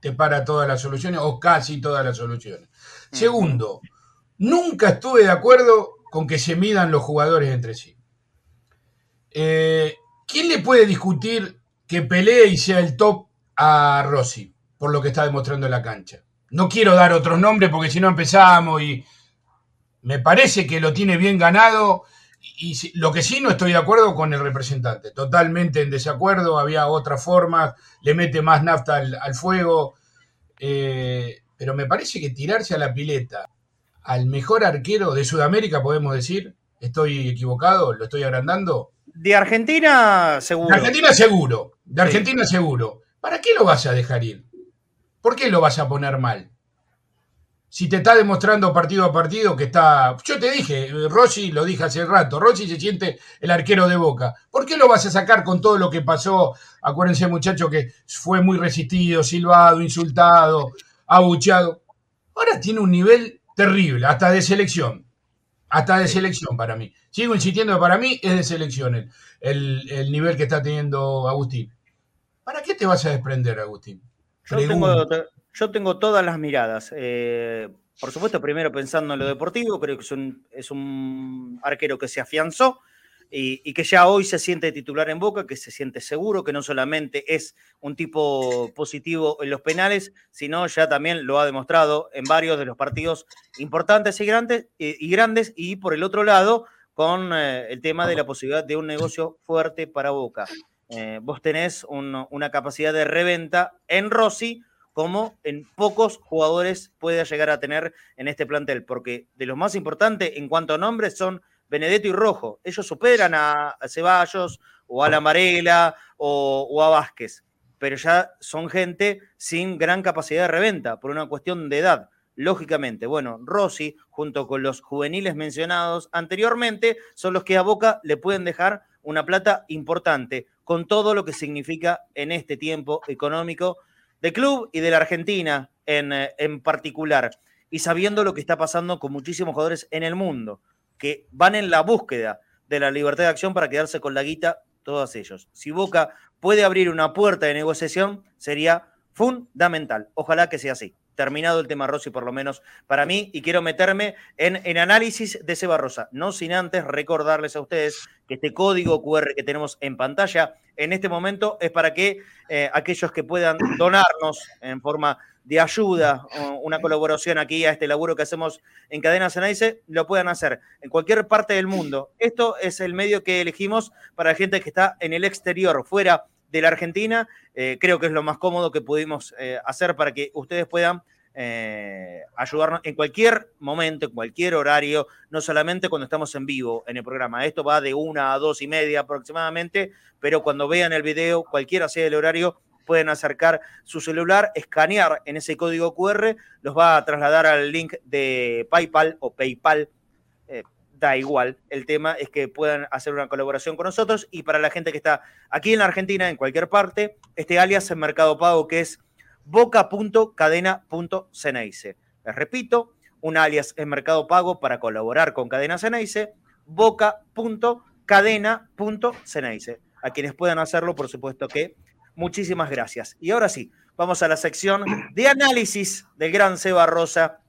te para todas las soluciones o casi todas las soluciones? Segundo, nunca estuve de acuerdo con que se midan los jugadores entre sí. Eh, ¿Quién le puede discutir que pelee y sea el top a Rossi por lo que está demostrando en la cancha? No quiero dar otros nombres porque si no empezamos y me parece que lo tiene bien ganado. Y lo que sí no estoy de acuerdo con el representante, totalmente en desacuerdo, había otra forma, le mete más nafta al, fuego, eh, pero me parece que tirarse a la pileta al mejor arquero de Sudamérica, podemos decir, estoy equivocado, lo estoy agrandando. De Argentina, seguro. De Argentina, seguro. De Argentina, seguro. ¿Para qué lo vas a dejar ir? ¿Por qué lo vas a poner mal? Si te está demostrando partido a partido que está. Yo te dije, Rossi, lo dije hace rato, Rossi se siente el arquero de boca. ¿Por qué lo vas a sacar con todo lo que pasó? Acuérdense, muchacho, que fue muy resistido, silbado, insultado, abucheado. Ahora tiene un nivel terrible, hasta de selección. Hasta de selección para mí. Sigo insistiendo que para mí es de selección el, el, nivel que está teniendo Agustín. ¿Para qué te vas a desprender, Agustín? Yo yo tengo todas las miradas. Eh, por supuesto, primero pensando en lo deportivo, creo que es un, arquero que se afianzó y, que ya hoy se siente titular en Boca, que se siente seguro, que no solamente es un tipo positivo en los penales, sino ya también lo ha demostrado en varios de los partidos importantes y grandes, y, grandes, y por el otro lado, con eh, el tema de la posibilidad de un negocio fuerte para Boca. Eh, vos tenés una capacidad de reventa en Rossi como en pocos jugadores puede llegar a tener en este plantel, porque de los más importantes en cuanto a nombres son Benedetto y Rojo. Ellos superan a, Ceballos o a La Marela o, a Vázquez, pero ya son gente sin gran capacidad de reventa por una cuestión de edad. Lógicamente, bueno, Rossi, junto con los juveniles mencionados anteriormente, son los que a Boca le pueden dejar una plata importante, con todo lo que significa en este tiempo económico de club y de la Argentina en, eh, en particular, y sabiendo lo que está pasando con muchísimos jugadores en el mundo, que van en la búsqueda de la libertad de acción para quedarse con la guita, todos ellos. Si Boca puede abrir una puerta de negociación, sería fundamental. Ojalá que sea así. Terminado el tema Rossi, por lo menos para mí, y quiero meterme en, en análisis de Seba. No sin antes recordarles a ustedes que este código QR que tenemos en pantalla en este momento es para que eh, aquellos que puedan donarnos en forma de ayuda, una colaboración aquí a este laburo que hacemos en Cadena Cenaice, lo puedan hacer en cualquier parte del mundo. Esto es el medio que elegimos para la gente que está en el exterior, fuera de la Argentina. Eh, creo que es lo más cómodo que pudimos eh, hacer para que ustedes puedan eh, ayudarnos en cualquier momento, en cualquier horario, no solamente cuando estamos en vivo en el programa. Esto va de una a dos y media aproximadamente, pero cuando vean el video, cualquiera sea el horario, pueden acercar su celular, escanear en ese código QR, los va a trasladar al link de PayPal o PayPal. Da igual, el tema es que puedan hacer una colaboración con nosotros y para la gente que está aquí en la Argentina, en cualquier parte, este alias en Mercado Pago que es boca.cadena.ceneice. Les repito, un alias en Mercado Pago para colaborar con Cadena Ceneice, boca.cadena.ceneice. A quienes puedan hacerlo, por supuesto que muchísimas gracias. Y ahora sí, vamos a la sección de análisis del gran Seba Rosa.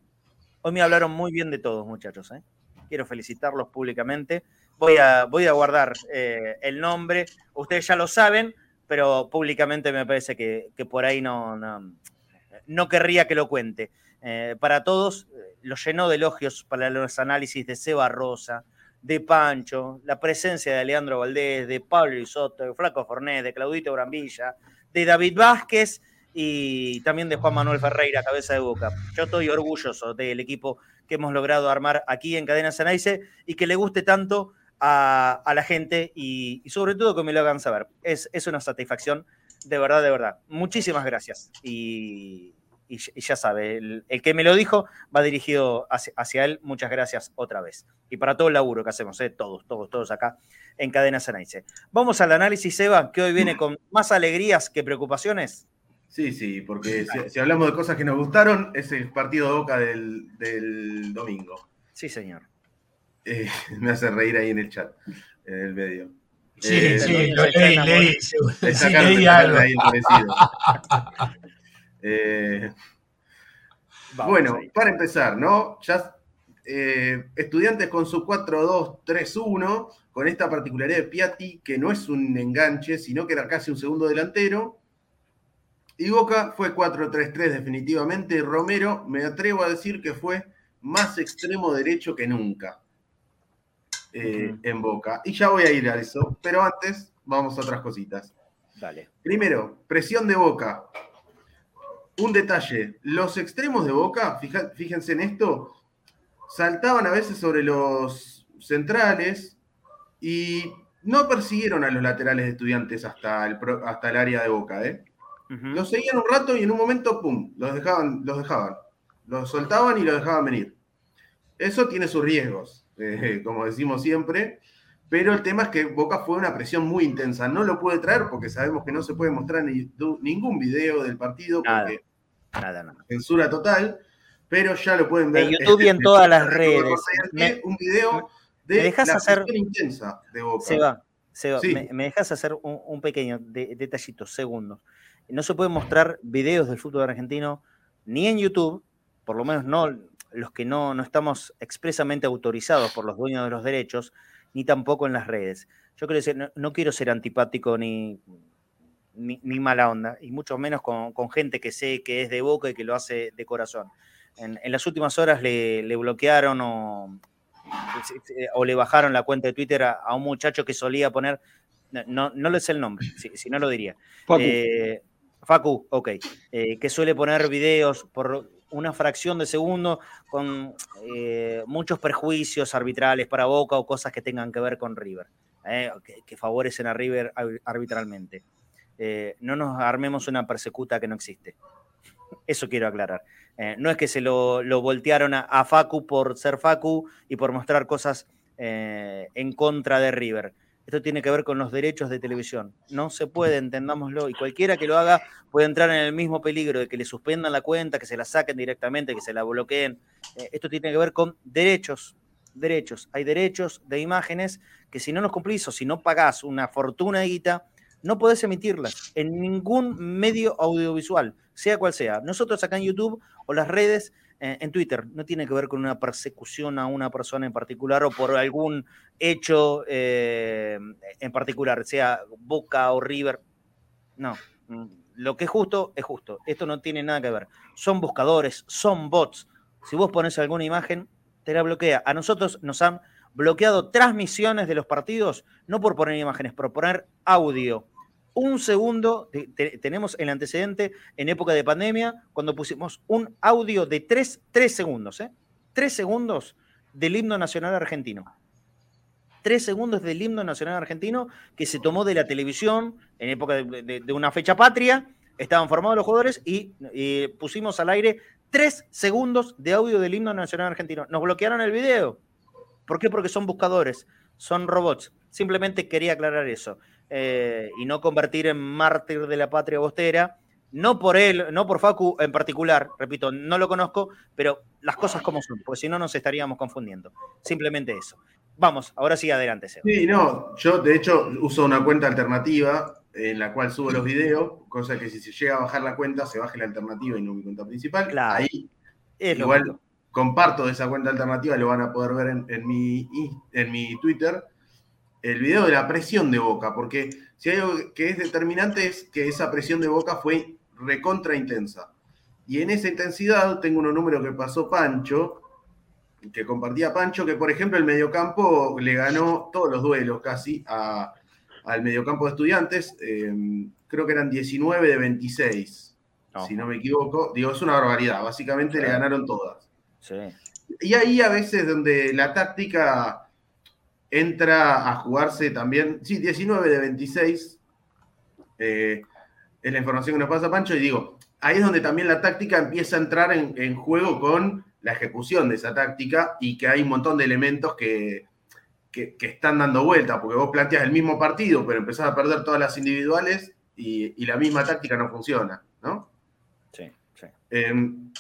Hoy me hablaron muy bien de todos, muchachos. ¿eh? Quiero felicitarlos públicamente. Voy a, voy a guardar eh, el nombre. Ustedes ya lo saben, pero públicamente me parece que, por ahí no, no, querría que lo cuente. Eh, para todos, eh, lo llenó de elogios para los análisis de Seba Rosa, de Pancho, la presencia de Leandro Valdés, de Pablo Isoto, de Flaco Fornés, de Claudito Brambilla, de David Vázquez y también de Juan Manuel Ferreira, cabeza de boca. Yo estoy orgulloso del equipo que hemos logrado armar aquí en Cadena Cenaice y que le guste tanto a, la gente y, sobre todo que me lo hagan saber. Es, es una satisfacción, de verdad, de verdad. Muchísimas gracias. Y, y, ya sabe, el, que me lo dijo va dirigido hacia, él. Muchas gracias otra vez. Y para todo el laburo que hacemos, ¿eh? todos, todos, todos acá en Cadena Cenaice. Vamos al análisis, Eva, que hoy viene con más alegrías que preocupaciones. Sí, sí, porque si, hablamos de cosas que nos gustaron, es el partido de Boca del, domingo. Sí, señor. Eh, me hace reír ahí en el chat, en el medio. Sí, eh, sí, lo leí, leí. Sí, leí algo. Ahí eh, bueno, para empezar, ¿no? Ya estudiantes con su 4-2-3-1, con esta particularidad de Piatti, que no es un enganche, sino que era casi un segundo delantero. Y Boca fue 4-3-3 definitivamente. Romero, me atrevo a decir que fue más extremo derecho que nunca eh, en Boca. Y ya voy a ir a eso, pero antes vamos a otras cositas. Dale. Primero, presión de Boca. Un detalle, los extremos de Boca, fíjense en esto, saltaban a veces sobre los centrales y no persiguieron a los laterales de estudiantes hasta el, hasta el área de Boca. ¿eh? Los seguían un rato y en un momento, ¡pum!, los dejaban, los dejaban. Los soltaban y los dejaban venir. Eso tiene sus riesgos, eh, como decimos siempre, pero el tema es que Boca fue una presión muy intensa. No lo puede traer porque sabemos que no se puede mostrar ni, ningún video del partido porque nada, censura total, pero ya lo pueden ver. En YouTube y en todas las redes. un video de la hacer... intensa de Boca. Se va, se va. Me, dejas hacer un, pequeño detallito, segundos. No se pueden mostrar videos del fútbol argentino ni en YouTube, por lo menos no los que no, no estamos expresamente autorizados por los dueños de los derechos, ni tampoco en las redes. Yo quiero decir, no, quiero ser antipático ni, ni, mala onda, y mucho menos con, gente que sé que es de boca y que lo hace de corazón. En, las últimas horas le, bloquearon o, o, le bajaron la cuenta de Twitter a, un muchacho que solía poner, no, no le sé el nombre, si, no lo diría. Eh, Facu, ok, eh, que suele poner videos por una fracción de segundo con eh, muchos perjuicios arbitrales para Boca o cosas que tengan que ver con River, eh, que, favorecen a River arbitralmente. no nos armemos una persecuta que no existe. Eso quiero aclarar. no es que se lo, voltearon a, Facu por ser Facu y por mostrar cosas en contra de River. Esto tiene que ver con los derechos de televisión. No se puede, entendámoslo. Y cualquiera que lo haga puede entrar en el mismo peligro de que le suspendan la cuenta, que se la saquen directamente, que se la bloqueen. Eh, esto tiene que ver con derechos. Derechos. Hay derechos de imágenes que si no los cumplís o si no pagás una fortuna de guita, no podés emitirlas en ningún medio audiovisual, sea cual sea. Nosotros acá en YouTube o las redes eh, en Twitter. No tiene que ver con una persecución a una persona en particular o por algún hecho eh, en particular, sea Boca o River. No, mm, lo que es justo es justo. Esto no tiene nada que ver. Son buscadores, son bots. Si vos pones alguna imagen, te la bloquea. A nosotros nos han bloqueado transmisiones de los partidos, no por poner imágenes, por poner audio un segundo, tenemos el antecedente en época de pandemia, cuando pusimos un audio de tres, segundos, ¿eh? Tres segundos del himno nacional argentino. Tres segundos del himno nacional argentino que se tomó de la televisión en época de, una fecha patria, estaban formados los jugadores y, pusimos al aire tres segundos de audio del himno nacional argentino. Nos bloquearon el video. ¿Por qué? Porque son buscadores, son robots. Simplemente quería aclarar eso. Eh, y no convertir en mártir de la patria bostera. No por él, no por Facu en particular, repito, no lo conozco, pero las cosas como son, porque si no nos estaríamos confundiendo. Simplemente eso. Vamos, ahora sí, adelante. Seba. Sí, no, yo de hecho uso una cuenta alternativa en la cual subo los videos, cosa que si se llega a bajar la cuenta, se baje la alternativa y no mi cuenta principal. Claro. Ahí igual comparto esa cuenta alternativa, lo van a poder ver en, mi, en mi Twitter el video de la presión de Boca, porque si hay algo que es determinante es que esa presión de Boca fue recontra intensa. Y en esa intensidad tengo unos números que pasó Pancho, que compartía Pancho, que por ejemplo el mediocampo le ganó todos los duelos casi al mediocampo de estudiantes, em, creo que eran 19 de 26, si no me equivoco. Digo, es una barbaridad, básicamente le ganaron todas. Y ahí a veces donde la táctica entra a jugarse también, sí, 19 de 26, eh, es la información que nos pasa Pancho, y digo, ahí es donde también la táctica empieza a entrar en, juego con la ejecución de esa táctica y que hay un montón de elementos que, que, están dando vuelta, porque vos planteas el mismo partido, pero empezás a perder todas las individuales y, la misma táctica no funciona, ¿no? Sí, sí. Em,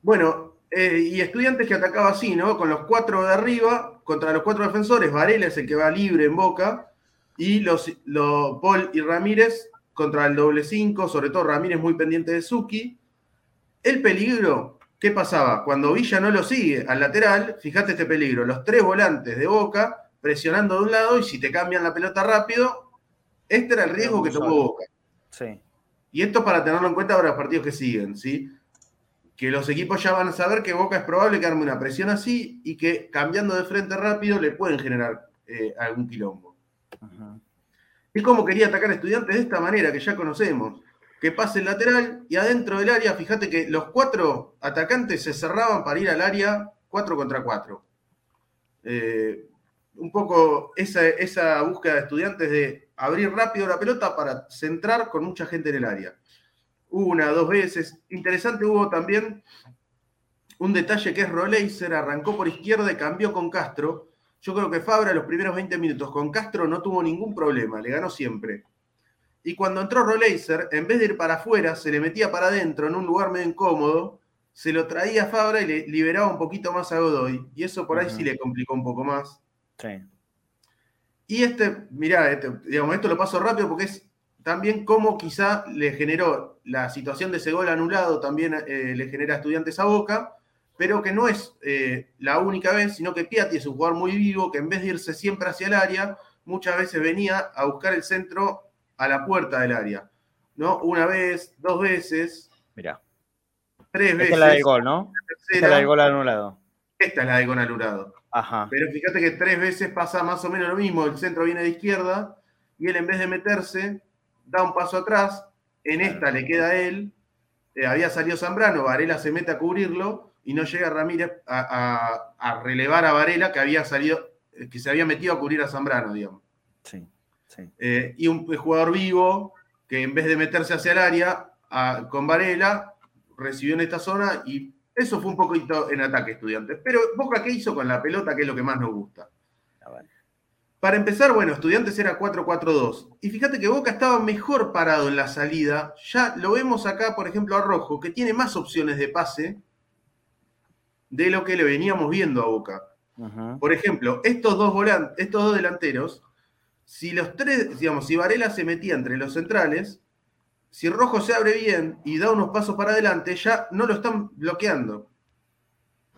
bueno, eh, y estudiantes que atacaba así, ¿no? Con los cuatro de arriba, contra los cuatro defensores, Varela es el que va libre en boca, y los, los Paul y Ramírez contra el doble cinco, sobre todo Ramírez muy pendiente de Suki. El peligro, ¿qué pasaba? Cuando Villa no lo sigue al lateral, fíjate este peligro, los tres volantes de Boca presionando de un lado y si te cambian la pelota rápido, este era el riesgo que tomó Boca. Sí. Y esto para tenerlo en cuenta para los partidos que siguen, ¿sí? Que los equipos ya van a saber que Boca es probable que arme una presión así y que cambiando de frente rápido le pueden generar eh, algún quilombo. Es como quería atacar a estudiantes de esta manera, que ya conocemos. Que pase el lateral y adentro del área, fíjate que los cuatro atacantes se cerraban para ir al área 4 contra 4. Eh, un poco esa, esa búsqueda de estudiantes de abrir rápido la pelota para centrar con mucha gente en el área. Una, dos veces. Interesante hubo también un detalle que es Roleiser, arrancó por izquierda y cambió con Castro yo creo que Fabra los primeros 20 minutos con Castro no tuvo ningún problema, le ganó siempre. Y cuando entró Roleiser, en vez de ir para afuera, se le metía para adentro en un lugar medio incómodo, se lo traía a Fabra y le liberaba un poquito más a Godoy. Y eso por ahí sí le complicó un poco más. Sí. Y este, mirá, este, digamos, esto lo paso rápido porque es también cómo quizá le generó la situación de ese gol anulado, también eh, le genera estudiantes a boca pero que no es eh, la única vez, sino que Piatti es un jugador muy vivo, que en vez de irse siempre hacia el área, muchas veces venía a buscar el centro a la puerta del área. ¿no? Una vez, dos veces. Mira. Tres veces. Esta es la del gol, ¿no? Esta es la del gol anulado. Esta es la del gol anulado. Ajá. Pero fíjate que tres veces pasa más o menos lo mismo. El centro viene de izquierda y él en vez de meterse, da un paso atrás. En esta le queda a él. Eh, había salido Zambrano, Varela se mete a cubrirlo y no llega Ramírez a, relevar a Varela que había salido, eh, que se había metido a cubrir a Zambrano, digamos. Sí, sí. Eh, y un jugador vivo que en vez de meterse hacia el área con Varela, recibió en esta zona y eso fue un poquito en ataque, estudiantes. Pero Boca, ¿qué hizo con la pelota? Que es lo que más nos gusta. Ah, Para empezar, bueno, Estudiantes era 4-4-2. Y fíjate que Boca estaba mejor parado en la salida. Ya lo vemos acá, por ejemplo, a Rojo, que tiene más opciones de pase de lo que le veníamos viendo a Boca. Por ejemplo, estos dos volantes, estos dos delanteros, si los tres, digamos, si Varela se metía entre los centrales, si Rojo se abre bien y da unos pasos para adelante, ya no lo están bloqueando.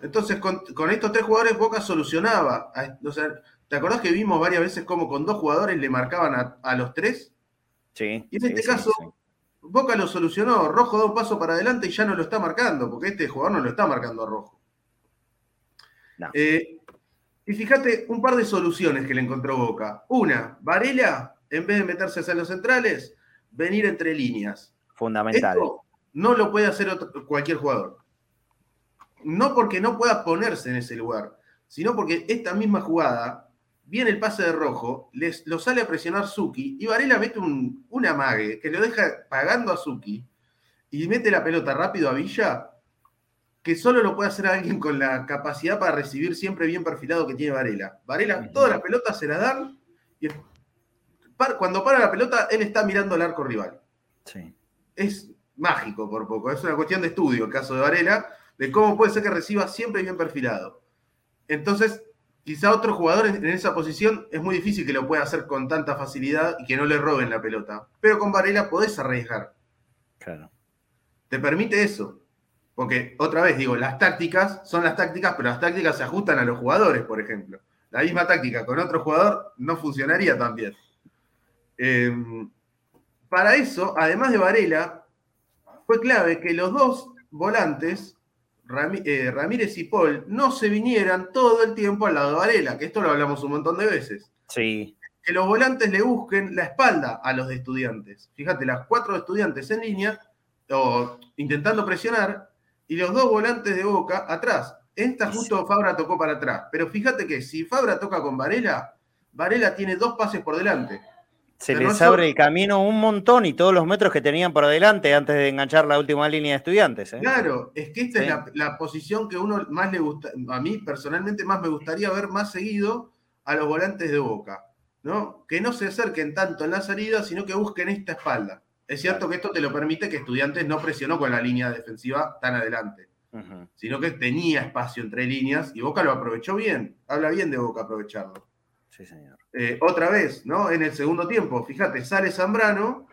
Entonces, con, estos tres jugadores, Boca solucionaba. ¿Te acordás que vimos varias veces cómo con dos jugadores le marcaban a, los tres? Sí. Y en este caso, Boca lo solucionó. Rojo da un paso para adelante y ya no lo está marcando, porque este jugador no lo está marcando a Rojo. Eh, y fíjate un par de soluciones que le encontró Boca. Una, Varela, en vez de meterse hacia los centrales, venir entre líneas. Fundamental. no lo puede hacer cualquier jugador. No porque no pueda ponerse en ese lugar, sino porque esta misma jugada, viene el pase de rojo, les, lo sale a presionar Suki y Varela mete un, un amague que lo deja pagando a Suki y mete la pelota rápido a Villa que solo lo puede hacer alguien con la capacidad para recibir siempre bien perfilado que tiene Varela. Varela, todas las pelotas se las dan y cuando para la pelota, él está mirando el arco rival. Sí. Es mágico por poco, es una cuestión de estudio el caso de Varela, de cómo puede ser que reciba siempre bien perfilado. Entonces, quizá otro jugador en esa posición es muy difícil que lo pueda hacer con tanta facilidad y que no le roben la pelota. Pero con Varela podés arriesgar. Claro. Te permite eso. Porque, otra vez digo, las tácticas son las tácticas, pero las tácticas se ajustan a los jugadores, por ejemplo. La misma táctica con otro jugador no funcionaría tan bien. Em, para eso, además de Varela, fue clave que los dos volantes, eh, Ramírez y Paul, no se vinieran todo el tiempo al lado de Varela, que esto lo hablamos un montón de veces. Sí. Que los volantes le busquen la espalda a los de estudiantes. Fíjate, las cuatro estudiantes en línea, o intentando presionar, y los dos volantes de Boca atrás. Esta justo Fabra tocó para atrás. Pero fíjate que si Fabra toca con Varela, Varela tiene dos pases por delante. Se les abre el camino un montón y todos los metros que tenían por adelante antes de enganchar la última línea de estudiantes. ¿eh? Claro, es que esta es la, posición que uno más le gusta, a mí personalmente más me gustaría ver más seguido a los volantes de Boca, ¿no? Que no se acerquen tanto en la salida, sino que busquen esta espalda. Es cierto que esto te lo permite que Estudiantes no presionó con la línea defensiva tan adelante, sino que tenía espacio entre líneas y Boca lo aprovechó bien. Habla bien de Boca aprovecharlo. Sí, señor. Eh, otra vez, ¿no? En el segundo tiempo, fíjate, sale Zambrano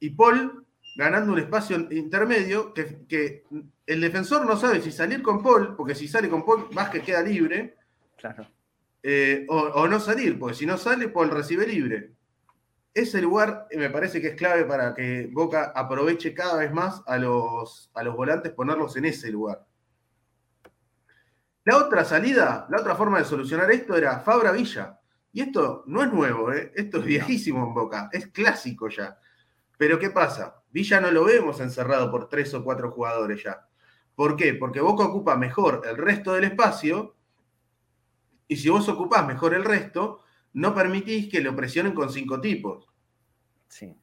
y Paul ganando un espacio intermedio que, el defensor no sabe si salir con Paul, porque si sale con Paul, Vázquez queda libre. Claro. Eh, o, no salir, porque si no sale, Paul recibe libre. Ese lugar eh, me parece que es clave para que Boca aproveche cada vez más a los, a los volantes, ponerlos en ese lugar. La otra salida, la otra forma de solucionar esto era Fabra Villa. Y esto no es nuevo, ¿eh? esto es viejísimo en Boca, es clásico ya. Pero ¿qué pasa? Villa no lo vemos encerrado por tres o cuatro jugadores ya. ¿Por qué? Porque Boca ocupa mejor el resto del espacio y si vos ocupás mejor el resto, no permitís que lo presionen con cinco tipos. Sí.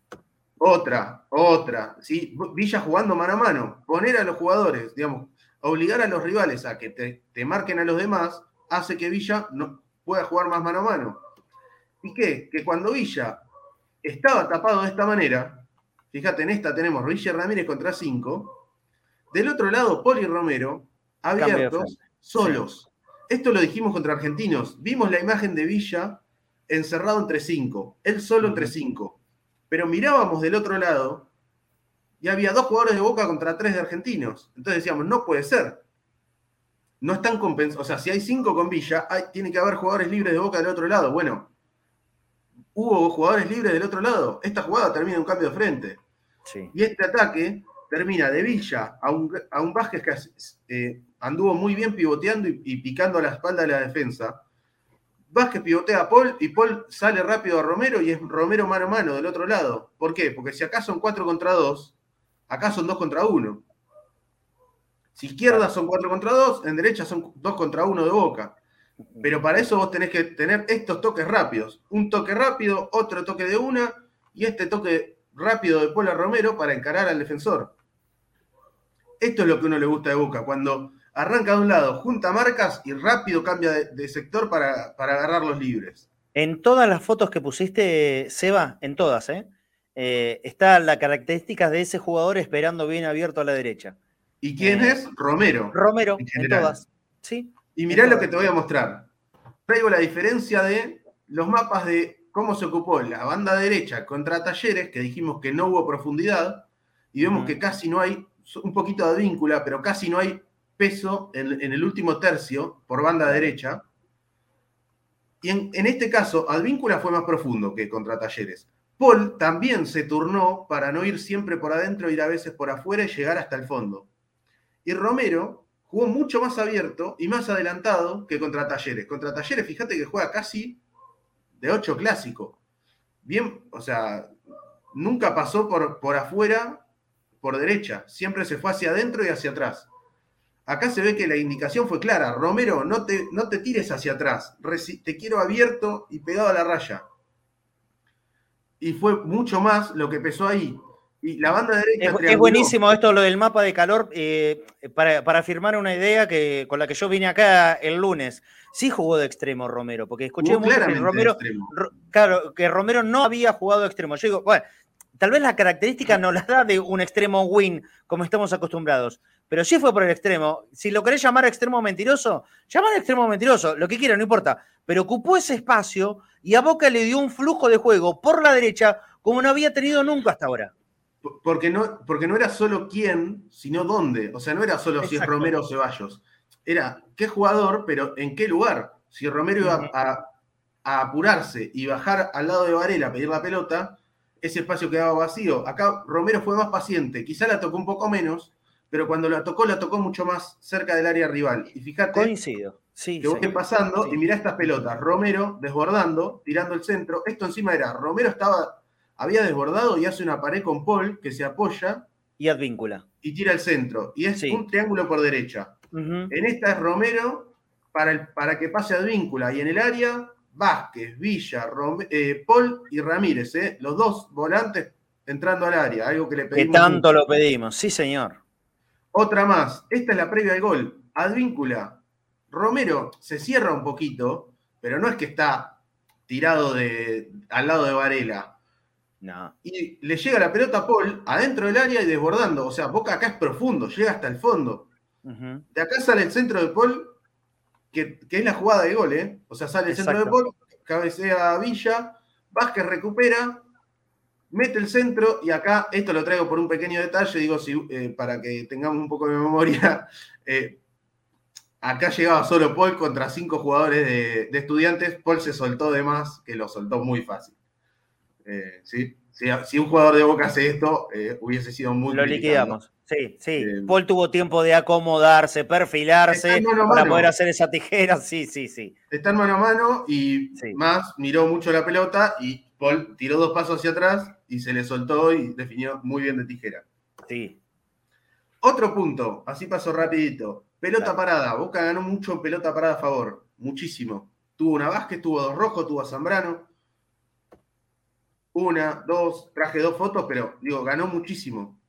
Otra, otra, ¿sí? Villa jugando mano a mano, poner a los jugadores, digamos, obligar a los rivales a que te, te marquen a los demás, hace que Villa no, pueda jugar más mano a mano. ¿Y qué? Que cuando Villa estaba tapado de esta manera, fíjate, en esta tenemos Villa Ramírez contra 5, del otro lado Poli Romero, abiertos, solos. Esto lo dijimos contra argentinos. Vimos la imagen de Villa encerrado entre 5, él solo entre 5. Pero mirábamos del otro lado y había dos jugadores de Boca contra tres de argentinos. Entonces decíamos, no puede ser no están compensados. O sea, si hay cinco con Villa, hay, tiene que haber jugadores libres de boca del otro lado. Bueno, hubo jugadores libres del otro lado. Esta jugada termina en un cambio de frente. Y este ataque termina de Villa a un, a un Vázquez que eh, anduvo muy bien pivoteando y, picando a la espalda de la defensa. Vázquez pivotea a Paul y Paul sale rápido a Romero y es Romero mano a mano del otro lado. ¿Por qué? Porque si acá son cuatro contra dos, acá son dos contra uno. Si izquierda son 4 contra 2, en derecha son 2 contra 1 de boca. Pero para eso vos tenés que tener estos toques rápidos. Un toque rápido, otro toque de una y este toque rápido de Pola Romero para encarar al defensor. Esto es lo que uno le gusta de Boca, cuando arranca de un lado, junta marcas y rápido cambia de, sector para, para, agarrar los libres. En todas las fotos que pusiste, Seba, en todas, ¿eh? Eh, está la característica de ese jugador esperando bien abierto a la derecha. ¿Y quién eh, es? Romero. Romero, en, todas. Sí. Y mirá lo que te voy a mostrar. Traigo la diferencia de los mapas de cómo se ocupó la banda derecha contra Talleres, que dijimos que no hubo profundidad, y vemos que casi no hay, un poquito de víncula, pero casi no hay peso en, el último tercio por banda derecha. Y en, en, este caso, Advíncula fue más profundo que contra Talleres. Paul también se turnó para no ir siempre por adentro, ir a veces por afuera y llegar hasta el fondo. Y Romero jugó mucho más abierto y más adelantado que contra Talleres. Contra Talleres, fíjate que juega casi de 8 clásico. Bien, o sea, nunca pasó por, por afuera, por derecha. Siempre se fue hacia adentro y hacia atrás. Acá se ve que la indicación fue clara. Romero, no te, no te tires hacia atrás. Te quiero abierto y pegado a la raya. Y fue mucho más lo que pesó ahí. Y la banda derecha. Es, buenísimo esto, lo del mapa de calor, eh, para, para, afirmar una idea que, con la que yo vine acá el lunes. Sí jugó de extremo Romero, porque escuché mucho que Romero, claro, que Romero no había jugado de extremo. Yo digo, bueno, tal vez la característica no la da de un extremo win, como estamos acostumbrados. Pero sí fue por el extremo. Si lo querés llamar extremo mentiroso, llamar extremo mentiroso, lo que quiera, no importa. Pero ocupó ese espacio y a Boca le dio un flujo de juego por la derecha como no había tenido nunca hasta ahora. Porque no, porque no era solo quién, sino dónde. O sea, no era solo si es Romero o Ceballos. Era qué jugador, pero en qué lugar. Si Romero iba a, apurarse y bajar al lado de Varela a pedir la pelota, ese espacio quedaba vacío. Acá Romero fue más paciente. Quizá la tocó un poco menos, pero cuando la tocó, la tocó mucho más cerca del área rival. Y fíjate. Coincido. Sí, que vos pasando y mirá estas pelotas. Romero desbordando, tirando el centro. Esto encima era, Romero estaba había desbordado y hace una pared con Paul que se apoya. Y advíncula. Y tira el centro. Y es un triángulo por derecha. En esta es Romero para, el, para que pase advíncula. Y en el área, Vázquez, Villa, eh, Paul y Ramírez, ¿eh? los dos volantes entrando al área, algo que le pedimos. Que tanto lo pedimos, sí, señor. Otra más, esta es la previa al gol. Advíncula. Romero se cierra un poquito, pero no es que está tirado de, al lado de Varela. No. Y le llega la pelota a Paul adentro del área y desbordando. O sea, Boca acá es profundo, llega hasta el fondo. De acá sale el centro de Paul, que, es la jugada de gol, ¿eh? O sea, sale el centro de Paul, cabecea Villa, Vázquez recupera, mete el centro y acá, esto lo traigo por un pequeño detalle, digo, si, eh, para que tengamos un poco de memoria, eh, acá llegaba solo Paul contra cinco jugadores de, estudiantes, Paul se soltó de más, que lo soltó muy fácil. Eh, ¿sí? Si, un jugador de Boca hace esto, hubiese sido muy... Lo liquidamos. Sí, sí. Paul tuvo tiempo de acomodarse, perfilarse para poder hacer esa tijera. Sí, sí, sí. Está en mano a mano y más miró mucho la pelota y Paul tiró dos pasos hacia atrás y se le soltó y definió muy bien de tijera. Sí. Otro punto, así pasó rapidito. Pelota parada. Boca ganó mucho en pelota parada a favor. Muchísimo. Tuvo una Vázquez, tuvo dos rojos, tuvo a Zambrano. Una, dos, traje dos fotos, pero digo, ganó muchísimo.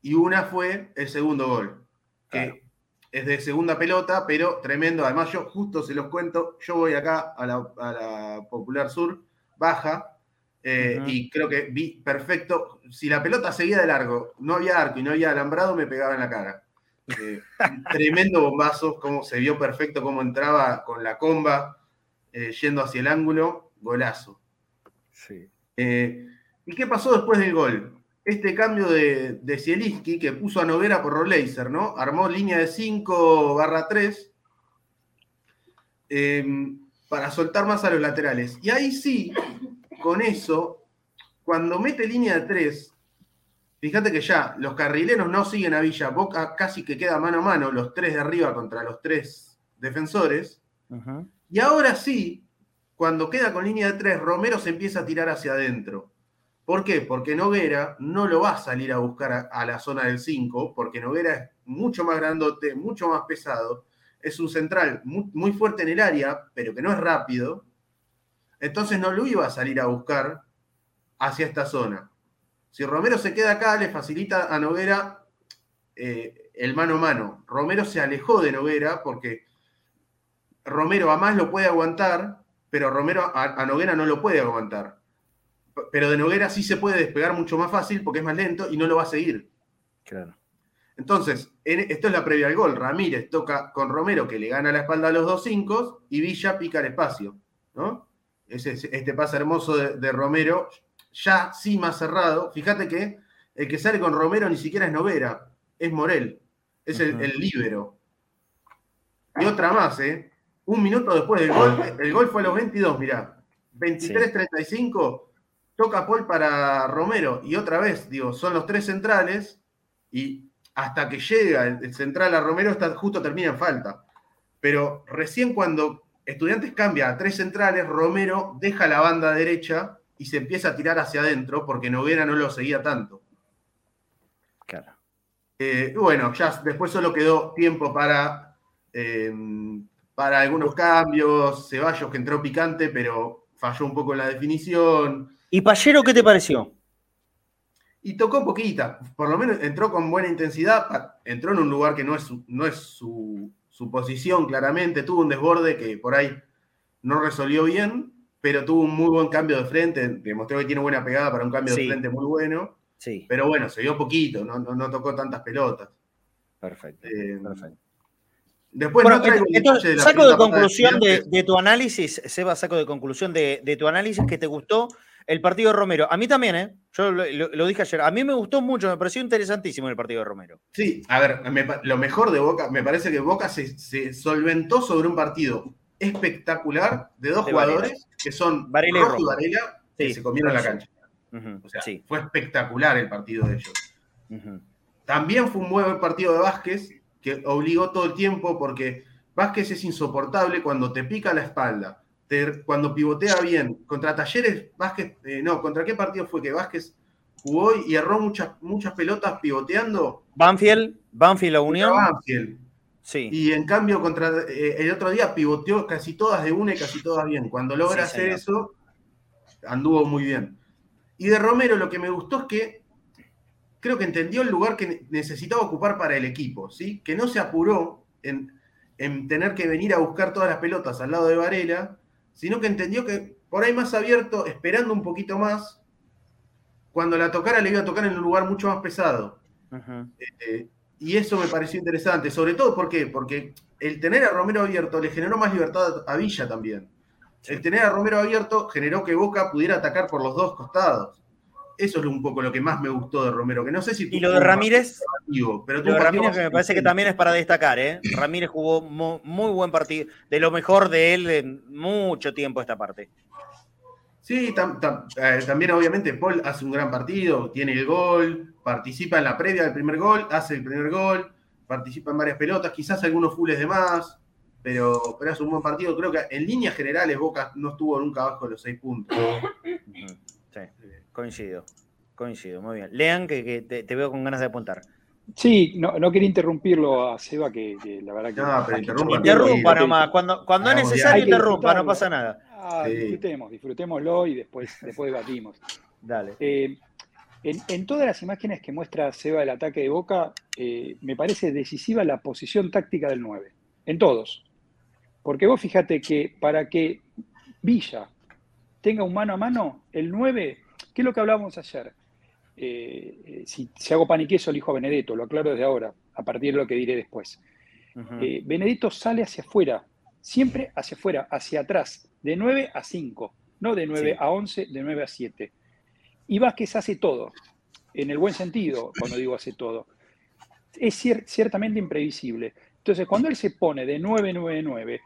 Y una fue el segundo gol, que es de segunda pelota, pero tremendo. Además, yo justo se los cuento, yo voy acá a la Popular Sur, baja, eh, y creo que vi perfecto. Si la pelota seguía de largo, no había arco y no había alambrado, me pegaba en la cara. Eh, tremendo bombazo, como se vio perfecto cómo entraba con la comba eh, yendo hacia el ángulo, golazo. Sí. ¿Y qué pasó después del gol? Este cambio de, de que puso a Noguera por Roleiser, ¿no? Armó línea de 5 barra 3 para soltar más a los laterales. Y ahí sí, con eso, cuando mete línea de tres, fíjate que ya los carrileros no siguen a Villa, Boca casi que queda mano a mano, los tres de arriba contra los tres defensores. Y ahora sí, cuando queda con línea de tres, Romero se empieza a tirar hacia adentro. ¿Por qué? Porque Noguera no lo va a salir a buscar a, la zona del 5, porque Noguera es mucho más grandote, mucho más pesado, es un central muy fuerte en el área, pero que no es rápido, entonces no lo iba a salir a buscar hacia esta zona. Si Romero se queda acá, le facilita a Noguera eh, el mano a mano. Romero se alejó de Noguera porque Romero a más lo puede aguantar, pero Romero a, Noguera no lo puede aguantar. Pero de Noguera sí se puede despegar mucho más fácil porque es más lento y no lo va a seguir. Claro. Entonces, esto es la previa al gol. Ramírez toca con Romero que le gana la espalda a los dos cinco y Villa pica el espacio. ¿no? Este pase hermoso de, Romero, ya sí más cerrado. Fíjate que el que sale con Romero ni siquiera es Novera, es Morel, es el, líbero. Y otra más, ¿eh? Un minuto después del gol, el gol fue a los 22, mirá. 23-35, toca Paul para Romero. Y otra vez, digo, son los tres centrales y hasta que llega el, central a Romero, está, justo termina en falta. Pero recién cuando Estudiantes cambia a tres centrales, Romero deja la banda derecha y se empieza a tirar hacia adentro porque Noguera no lo seguía tanto. Claro. Eh, bueno, ya después solo quedó tiempo para, eh, para algunos cambios. Ceballos que entró picante, pero falló un poco en la definición. ¿Y Pallero qué te pareció? Y tocó poquita, por lo menos entró con buena intensidad, entró en un lugar que no es no es su, su posición claramente, tuvo un desborde que por ahí no resolvió bien, pero tuvo un muy buen cambio de frente, demostró que tiene buena pegada para un cambio de frente muy bueno. Sí. Pero bueno, se dio poquito, no, no, tocó tantas pelotas. Perfecto. Eh, perfecto. Después no traigo entonces, de saco de conclusión de, tu análisis, Seba, saco de conclusión de, de, tu análisis que te gustó el partido de Romero. A mí también, ¿eh? Yo lo, dije ayer. A mí me gustó mucho, me pareció interesantísimo el partido de Romero. Sí, a ver, lo mejor de Boca, me parece que Boca se, solventó sobre un partido espectacular de dos jugadores que son Varela y, Varela, que se comieron la cancha. o sea, fue espectacular el partido de ellos. También fue un buen partido de Vázquez, que obligó todo el tiempo porque Vázquez es insoportable cuando te pica la espalda cuando pivotea bien. Contra Talleres, Vázquez, eh, no, ¿contra qué partido fue que Vázquez jugó y erró muchas, muchas pelotas pivoteando? Banfield, Banfield la Unión. Banfield. Sí. Y en cambio, contra eh, el otro día pivoteó casi todas de una y casi todas bien. Cuando logra Sí, hacer señor. eso, anduvo muy bien. Y de Romero lo que me gustó es que creo que entendió el lugar que ne- necesitaba ocupar para el equipo, ¿sí? Que no se apuró en, en tener que venir a buscar todas las pelotas al lado de Varela, sino que entendió que por ahí más abierto, esperando un poquito más, cuando la tocara le iba a tocar en un lugar mucho más pesado. Eh, y eso me pareció interesante, sobre todo ¿por qué? porque el tener a Romero abierto le generó más libertad a Villa también. El tener a Romero abierto generó que Boca pudiera atacar por los dos costados. Eso es un poco lo que más me gustó de Romero, que no sé si Y lo de Ramírez, partido, pero lo de Ramírez que me parece que también es para destacar, ¿eh? Ramírez jugó mu- muy buen partido, de lo mejor de él en mucho tiempo esta parte. Sí, tam- tam- eh, también obviamente Paul hace un gran partido, tiene el gol, participa en la previa del primer gol, hace el primer gol, participa en varias pelotas, quizás algunos fules de más, pero, pero es un buen partido. Creo que en líneas generales Boca no estuvo nunca abajo de los seis puntos. Coincido, coincido, muy bien. Lean, que, que te, te veo con ganas de apuntar. Sí, no, no quería interrumpirlo a Seba, que, que la verdad que. No, pero interrumpa. Nomás, cuando, cuando es necesario interrumpa, no pasa nada. Ah, Sí. disfrutemos, disfrutémoslo y después, después debatimos. Dale. Eh, en, en todas las imágenes que muestra Seba del ataque de Boca, eh, me parece decisiva la posición táctica del 9. En todos. Porque vos fíjate que para que Villa tenga un mano a mano, el 9, ¿qué es lo que hablábamos ayer? Eh, eh, si, si hago pan y queso, elijo a Benedetto, lo aclaro desde ahora, a partir de lo que diré después. Eh, Benedetto sale hacia afuera, siempre hacia afuera, hacia atrás, de 9 a 5, no de 9 Sí. a 11, de 9 a 7. Y Vázquez hace todo, en el buen sentido, cuando digo hace todo. Es cier- ciertamente imprevisible. Entonces, cuando él se pone de 9-9-9,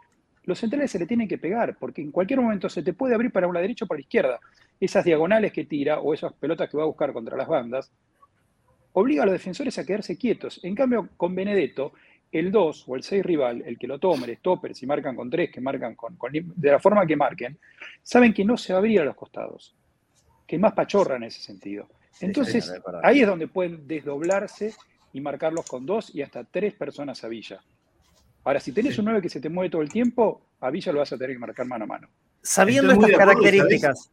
los centrales se le tienen que pegar, porque en cualquier momento se te puede abrir para la derecha o para la izquierda. Esas diagonales que tira o esas pelotas que va a buscar contra las bandas, obliga a los defensores a quedarse quietos. En cambio, con Benedetto, el 2 o el 6 rival, el que lo tome, el stopper, si marcan con 3, que marcan con, con- de la forma que marquen, saben que no se va a abrir a los costados, que es más pachorra en ese sentido. Entonces, ahí es donde pueden desdoblarse y marcarlos con dos y hasta tres personas a Villa. Ahora, si tenés Sí. un 9 que se te mueve todo el tiempo, a Villa lo vas a tener que marcar mano a mano. Sabiendo estas características.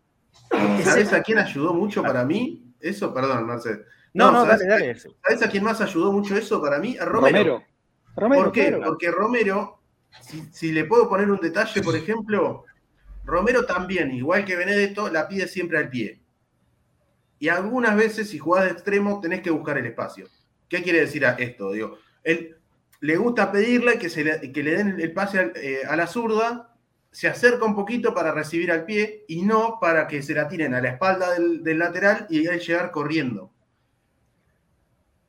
¿Sabes a quién ayudó mucho para mí? Eso, perdón, Marcel. No, no, ¿sabes, dale, dale. ¿Sabes a quién más ayudó mucho eso para mí? A Romero. Romero. Romero, ¿Por qué? claro. Porque Romero, si, si le puedo poner un detalle, por ejemplo, Romero también, igual que Benedetto, la pide siempre al pie. Y algunas veces, si jugás de extremo, tenés que buscar el espacio. ¿Qué quiere decir a esto? Digo, él le gusta pedirle que, se le, que le den el pase al- eh, a la zurda, se acerca un poquito para recibir al pie y no para que se la tiren a la espalda del, del lateral y él llegar corriendo.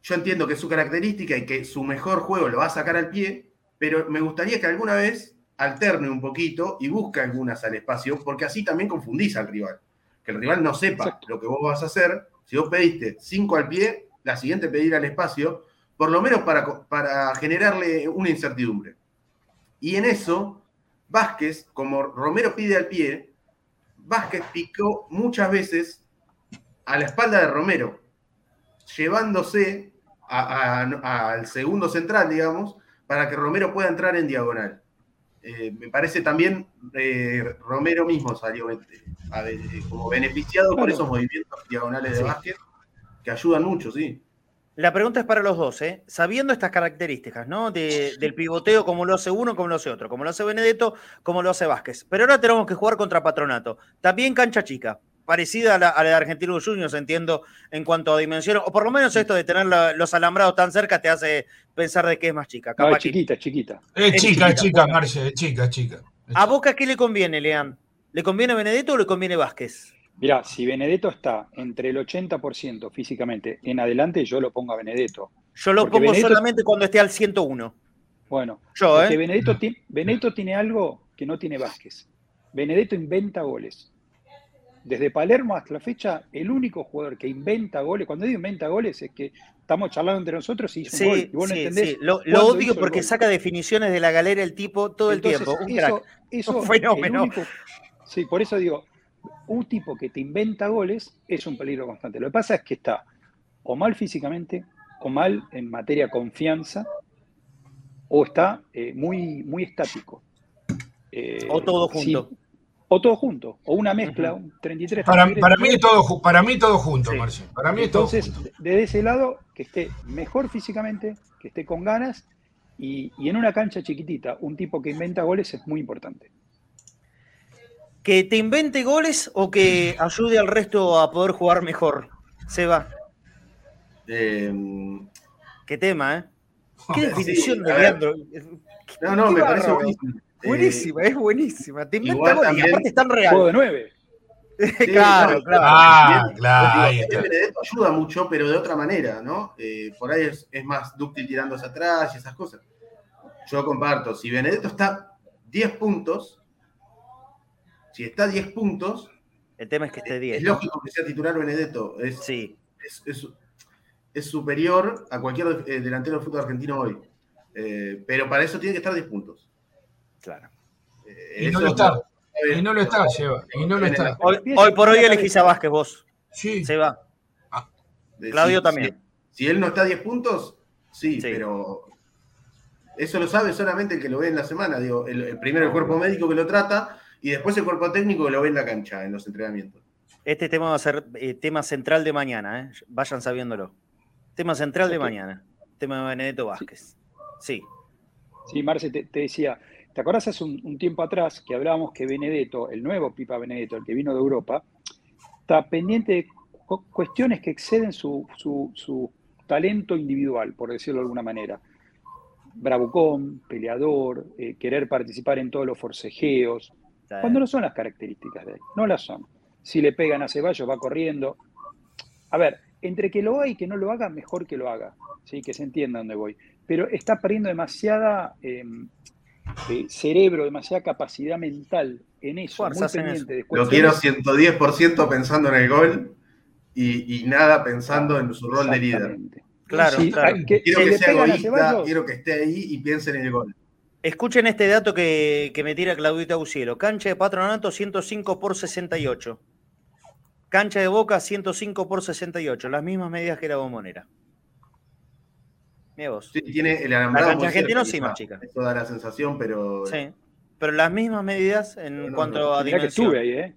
Yo entiendo que es su característica y que su mejor juego lo va a sacar al pie, pero me gustaría que alguna vez alterne un poquito y busque algunas al espacio, porque así también confundís al rival. Que el rival no sepa Exacto. lo que vos vas a hacer. Si vos pediste cinco al pie, la siguiente pedir al espacio, por lo menos para, para generarle una incertidumbre. Y en eso, Vázquez, como Romero pide al pie, Vázquez picó muchas veces a la espalda de Romero, llevándose a- a- al segundo central, digamos, para que Romero pueda entrar en diagonal. Eh, me parece también eh, Romero mismo salió eh, a ver, eh, como beneficiado por esos movimientos diagonales de Sí. Vázquez, que ayudan mucho, sí. La pregunta es para los dos, ¿eh? Sabiendo estas características, ¿no? De- del pivoteo, como lo hace uno, como lo hace otro, como lo hace Benedetto, como lo hace Vázquez. Pero ahora tenemos que jugar contra Patronato. También cancha chica, parecida a la, a la de Argentinos Juniors, entiendo, en cuanto a dimensión, o por lo menos esto de tener la- los alambrados tan cerca te hace pensar de que es más chica. No, es chiquita, es chiquita. Es Es chica, es chiquita. chica, Marce, es chica, es chica. Es ¿A Boca qué le conviene, Leán? ¿Le conviene Benedetto o le conviene Vázquez? Mirá, si Benedetto está entre el 80% físicamente en adelante, yo lo pongo a Benedetto. Yo lo Porque pongo Benedetto- solamente cuando esté al 101. Bueno, Yo, ¿eh? Benedetto, ti- Benedetto tiene algo que no tiene Vázquez. Benedetto inventa goles. Desde Palermo hasta la fecha, el único jugador que inventa goles, cuando digo inventa goles, es que estamos charlando entre nosotros y hizo un gol. Sí, Y vos no sí, entendés sí. Lo, lo odio porque saca definiciones de la galera el tipo todo el tiempo. Un eso- crack. eso, Un fenómeno. único- sí, por eso digo, un tipo que te inventa goles es un peligro constante. Lo que pasa es que está o mal físicamente, o mal en materia confianza, o está eh, muy, muy estático. Eh, o todo junto. o todo junto, o una mezcla, un 33. Para, para, mí todo, para mí todo junto, Marcio. Para mí Entonces, desde ese lado, que esté mejor físicamente, que esté con ganas, y, y en una cancha chiquitita, un tipo que inventa goles es muy importante. ¿Que te invente goles o que ayude al resto a poder jugar mejor? Seba. Eh, Qué tema, ¿eh? Qué definición de Leandro. No, no, me parece buenísimo. Buenísima, es buenísima. Te inventa goles y aparte están real. Juego de nueve. claro, claro. Ah, claro. Benedetto ayuda mucho, pero de otra manera, ¿no? Eh, por ahí es, es, más dúctil tirándose atrás y esas cosas. Yo comparto, si Benedetto está 10 puntos, si está 10 puntos. El tema es que esté 10. Es lógico que sea titular Benedetto. Es, sí. es, superior a cualquier eh, delantero del fútbol argentino hoy. Eh, pero para eso tiene que estar 10 puntos. Claro. Eh, y, no lo está. y no lo está, Seba. Y no lo está. Hoy, por hoy elegís a Vázquez vos. Sí. Se va. Ah. Claudio también. Si, él no está a 10 puntos, sí, pero eso lo sabe solamente el que lo ve en la semana. Digo, el primero el cuerpo médico que lo trata y después el cuerpo técnico lo ve en la cancha, en los entrenamientos. Este tema va a ser eh, tema central de mañana, ¿eh? vayan sabiéndolo. Tema central de mañana, tema de Benedetto Vázquez. Sí. Sí, Marce, te, decía, ¿te acordás hace un, tiempo atrás que hablábamos que Benedetto, el nuevo Pipa Benedetto, el que vino de Europa, está pendiente de cuestiones que exceden su, su talento individual, por decirlo de alguna manera? bravucón, peleador, eh, querer participar en todos los forcejeos, cuando no son las características de él, no las son. Si le pegan a Ceballos va corriendo. A ver, entre que lo haga y que no lo haga, mejor que lo haga, ¿sí? que se entienda dónde voy. Pero está perdiendo demasiada em, eh, cerebro, demasiada capacidad mental en eso. muy pendiente lo quiero 110% pensando en el gol y, nada pensando en su rol de líder. Claro, claro. quiero que sea egoísta, quiero que esté ahí y piense en el gol. Escuchen este dato que, me tira Claudita Ucielo. Cancha de Patronato 105 por 68. Cancha de Boca 105 por 68. Las mismas medidas que la bombonera. Mira vos. Sí, tiene el alambrado. La cancha argentina sí más chica. Eso da la sensación, pero... Sí, pero las mismas medidas en cuanto a dimensión. que estuve ahí, ¿eh?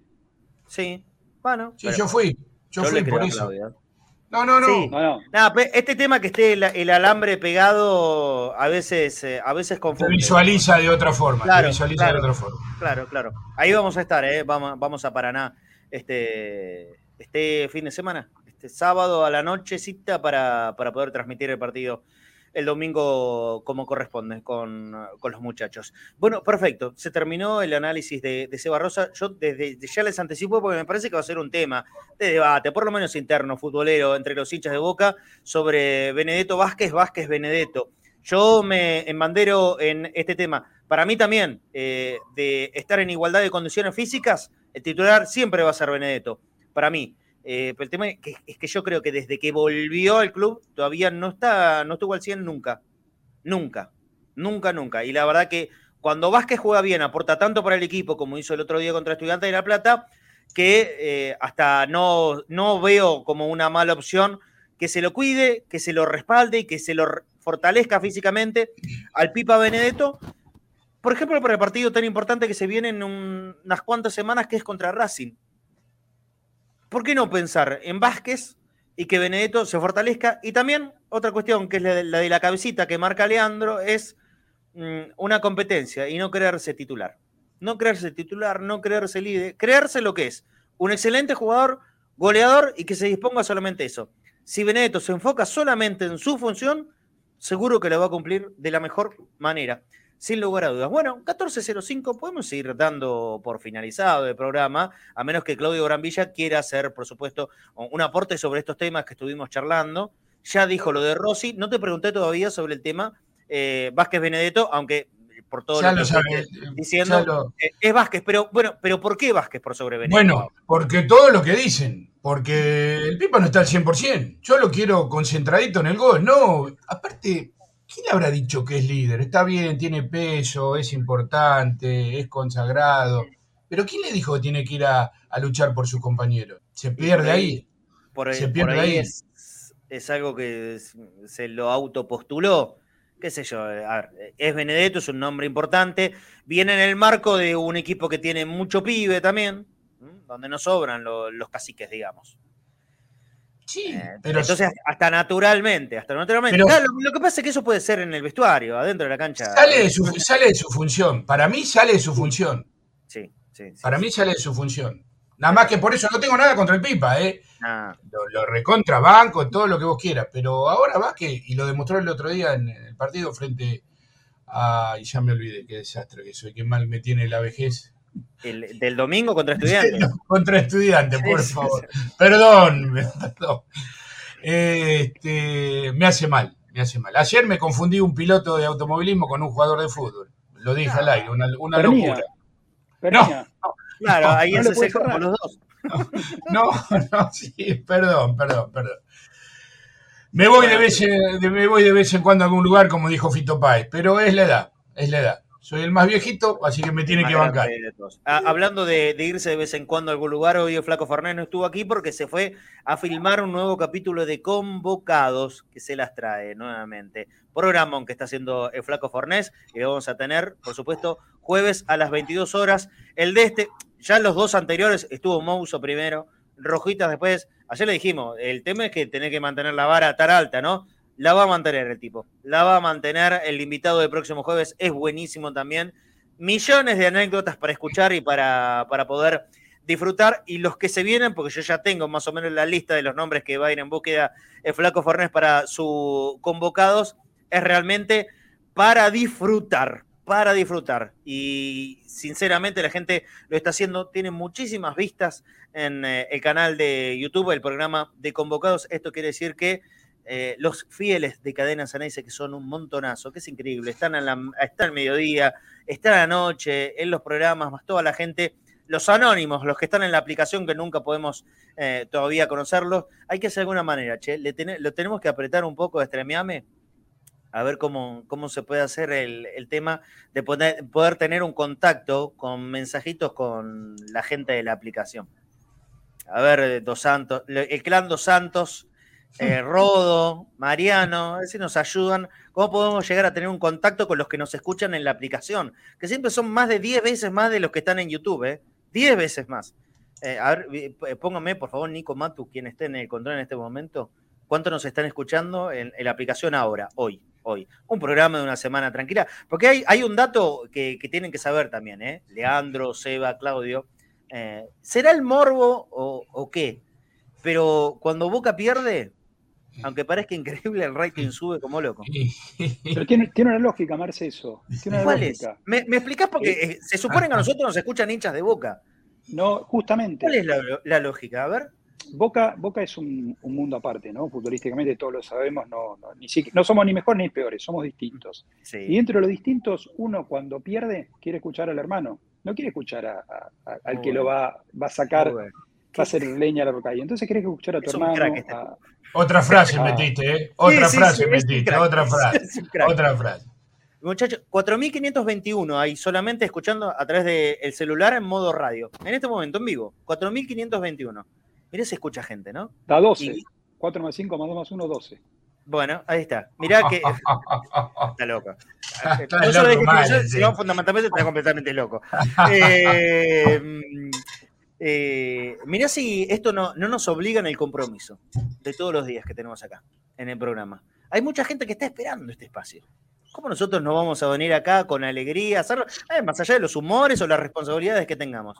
Sí, bueno. Sí, yo fui. Yo, fui por eso. No, no, no. este tema que esté el, alambre pegado a veces, eh, a veces confunde. Se visualiza de otra forma. Claro, visualiza de otra forma. Claro, claro. Ahí vamos a estar, ¿eh? vamos, vamos a Paraná este, este fin de semana, este sábado a la nochecita para, para poder transmitir el partido el domingo como corresponde con, los muchachos. Bueno, perfecto. Se terminó el análisis de, de Seba Rosa. Yo desde ya les anticipo porque me parece que va a ser un tema de debate, por lo menos interno, futbolero, entre los hinchas de Boca, sobre Benedetto Vázquez, Vázquez Benedetto. Yo me embandero en este tema. Para mí también, eh, de estar en igualdad de condiciones físicas, el titular siempre va a ser Benedetto. Para mí. Eh, pero el tema es que, yo creo que desde que volvió al club todavía no está, no estuvo al 100 nunca. Nunca. Nunca, nunca. Y la verdad que cuando Vázquez juega bien, aporta tanto para el equipo como hizo el otro día contra Estudiantes de La Plata, que eh, hasta no, no veo como una mala opción que se lo cuide, que se lo respalde y que se lo fortalezca físicamente al Pipa Benedetto. Por ejemplo, para el partido tan importante que se viene en unas cuantas semanas, que es contra Racing. ¿Por qué no pensar en Vázquez y que Benedetto se fortalezca? Y también otra cuestión, que es la de la, cabecita que marca Leandro, es mm, una competencia y no creerse titular. No creerse titular, no creerse líder, creerse lo que es. Un excelente jugador, goleador y que se disponga solamente eso. Si Benedetto se enfoca solamente en su función, seguro que lo va a cumplir de la mejor manera sin lugar a dudas. Bueno, 14.05 podemos ir dando por finalizado el programa, a menos que Claudio Granvilla quiera hacer, por supuesto, un aporte sobre estos temas que estuvimos charlando. Ya dijo lo de Rossi, no te pregunté todavía sobre el tema eh, Vázquez Benedetto, aunque por todo lo que sabe, diciendo, eh, es Vázquez, pero bueno, pero ¿por qué Vázquez por sobre Benedetto? Bueno, porque todo lo que dicen, porque el Pipa no está al 100%, yo lo quiero concentradito en el gol, no, aparte ¿Quién le habrá dicho que es líder? Está bien, tiene peso, es importante, es consagrado. Pero ¿quién le dijo que tiene que ir a, luchar por su compañero? Se pierde ahí. Por, se pierde ahí. Es, algo que se lo autopostuló, qué sé yo, a ver, es Benedetto, es un nombre importante, viene en el marco de un equipo que tiene mucho pibe también, donde no sobran los caciques, digamos. Sí, eh, pero entonces hasta naturalmente, hasta naturalmente. lo, que pasa es que eso puede ser en el vestuario, adentro de la cancha. Sale de su, sale de su función. Para mí sale de su función. Sí, sí. Para mí sale de su función. Nada más que por eso no tengo nada contra el Pipa, ¿eh? Ah. Lo, lo recontrabanco, todo lo que vos quieras. Pero ahora va que, y lo demostró el otro día en el partido frente a. Y ya me olvidé, qué desastre que soy, qué mal me tiene la vejez. El, del domingo contra estudiantes. contra estudiantes, por favor. Perdón, perdón. Este, me hace mal, me hace mal. Ayer me confundí un piloto de automovilismo con un jugador de fútbol. Lo dije al aire, una, una locura. No, claro, ahí no se los dos. No, no, sí, perdón, perdón, perdón. Me voy, de vez en, me voy de vez en cuando a algún lugar, como dijo Fito Páez, pero es la edad, es la edad. Soy el más viejito, así que me tiene que bancar. Ah, hablando de, irse de vez en cuando a algún lugar, hoy el Flaco Fornés no estuvo aquí porque se fue a filmar un nuevo capítulo de Convocados que se las trae nuevamente. Programón que está haciendo el Flaco Fornés y lo vamos a tener, por supuesto, jueves a las 22 horas. El de este, ya los dos anteriores, estuvo Mouso primero, Rojitas después. Ayer le dijimos, el tema es que tenés que mantener la vara tan alta, ¿no? La va a mantener el tipo. La va a mantener. El invitado del próximo jueves es buenísimo también. Millones de anécdotas para escuchar y para, para poder disfrutar. Y los que se vienen, porque yo ya tengo más o menos la lista de los nombres que va a ir en búsqueda el Flaco Fornés para sus convocados, es realmente para disfrutar. Para disfrutar. Y sinceramente la gente lo está haciendo. Tiene muchísimas vistas en eh, el canal de YouTube, el programa de convocados. Esto quiere decir que eh, los fieles de Cadena Ceneice, que son un montonazo, que es increíble, están, a al mediodía, están a la noche, en los programas, más toda la gente, los anónimos, los que están en la aplicación que nunca podemos eh, todavía conocerlos, hay que hacer de alguna manera, che, le lo tenemos que apretar un poco de a ver cómo, cómo se puede hacer el, tema de poder, poder tener un contacto con mensajitos con la gente de la aplicación. A ver, Dos Santos, el clan Dos Santos eh, Rodo, Mariano, a ver si nos ayudan. ¿Cómo podemos llegar a tener un contacto con los que nos escuchan en la aplicación? Que siempre son más de 10 veces más de los que están en YouTube, ¿eh? 10 veces más. Eh, a ver, eh, póngame, por favor, Nico Matu, quien esté en el control en este momento, ¿cuánto nos están escuchando en, la aplicación ahora, hoy? Hoy. Un programa de una semana tranquila. Porque hay, un dato que, tienen que saber también, ¿eh? Leandro, Seba, Claudio. ¿Será el morbo o, o qué? Pero cuando Boca pierde, aunque parezca increíble, el rating sube como loco. Pero tiene, tiene una lógica, Marce, eso. ¿Cuál es? ¿Me, me explicás? Porque eh, eh, se supone que a nosotros nos escuchan hinchas de Boca. No, justamente. ¿Cuál es la, lógica? A ver. Boca, Boca es un, mundo aparte, ¿no? Futbolísticamente todos lo sabemos, no, no, ni no somos ni mejores ni peores, somos distintos. Y dentro de los distintos, uno cuando pierde quiere escuchar al hermano, no quiere escuchar al que lo va, va a sacar, va a hacer leña a la roca. Y entonces querés escuchar a tu hermano, este otra frase metiste, ¿eh? Otra frase metiste, otra frase. Otra frase. Muchachos, 4.521 ahí solamente escuchando a través del celular en modo radio. En este momento, en vivo. 4.521. Mirá se escucha gente, ¿no? Da 12. 4 más 5 más 2 más 1, 12. Bueno, ahí está. Mirá que. está loco. no solo es que sino fundamentalmente está completamente loco. Eh, eh, mirá si esto no, no nos obliga en el compromiso de todos los días que tenemos acá en el programa. Hay mucha gente que está esperando este espacio. ¿Cómo nosotros no vamos a venir acá con alegría, hacerlo, eh, más allá de los humores o las responsabilidades que tengamos?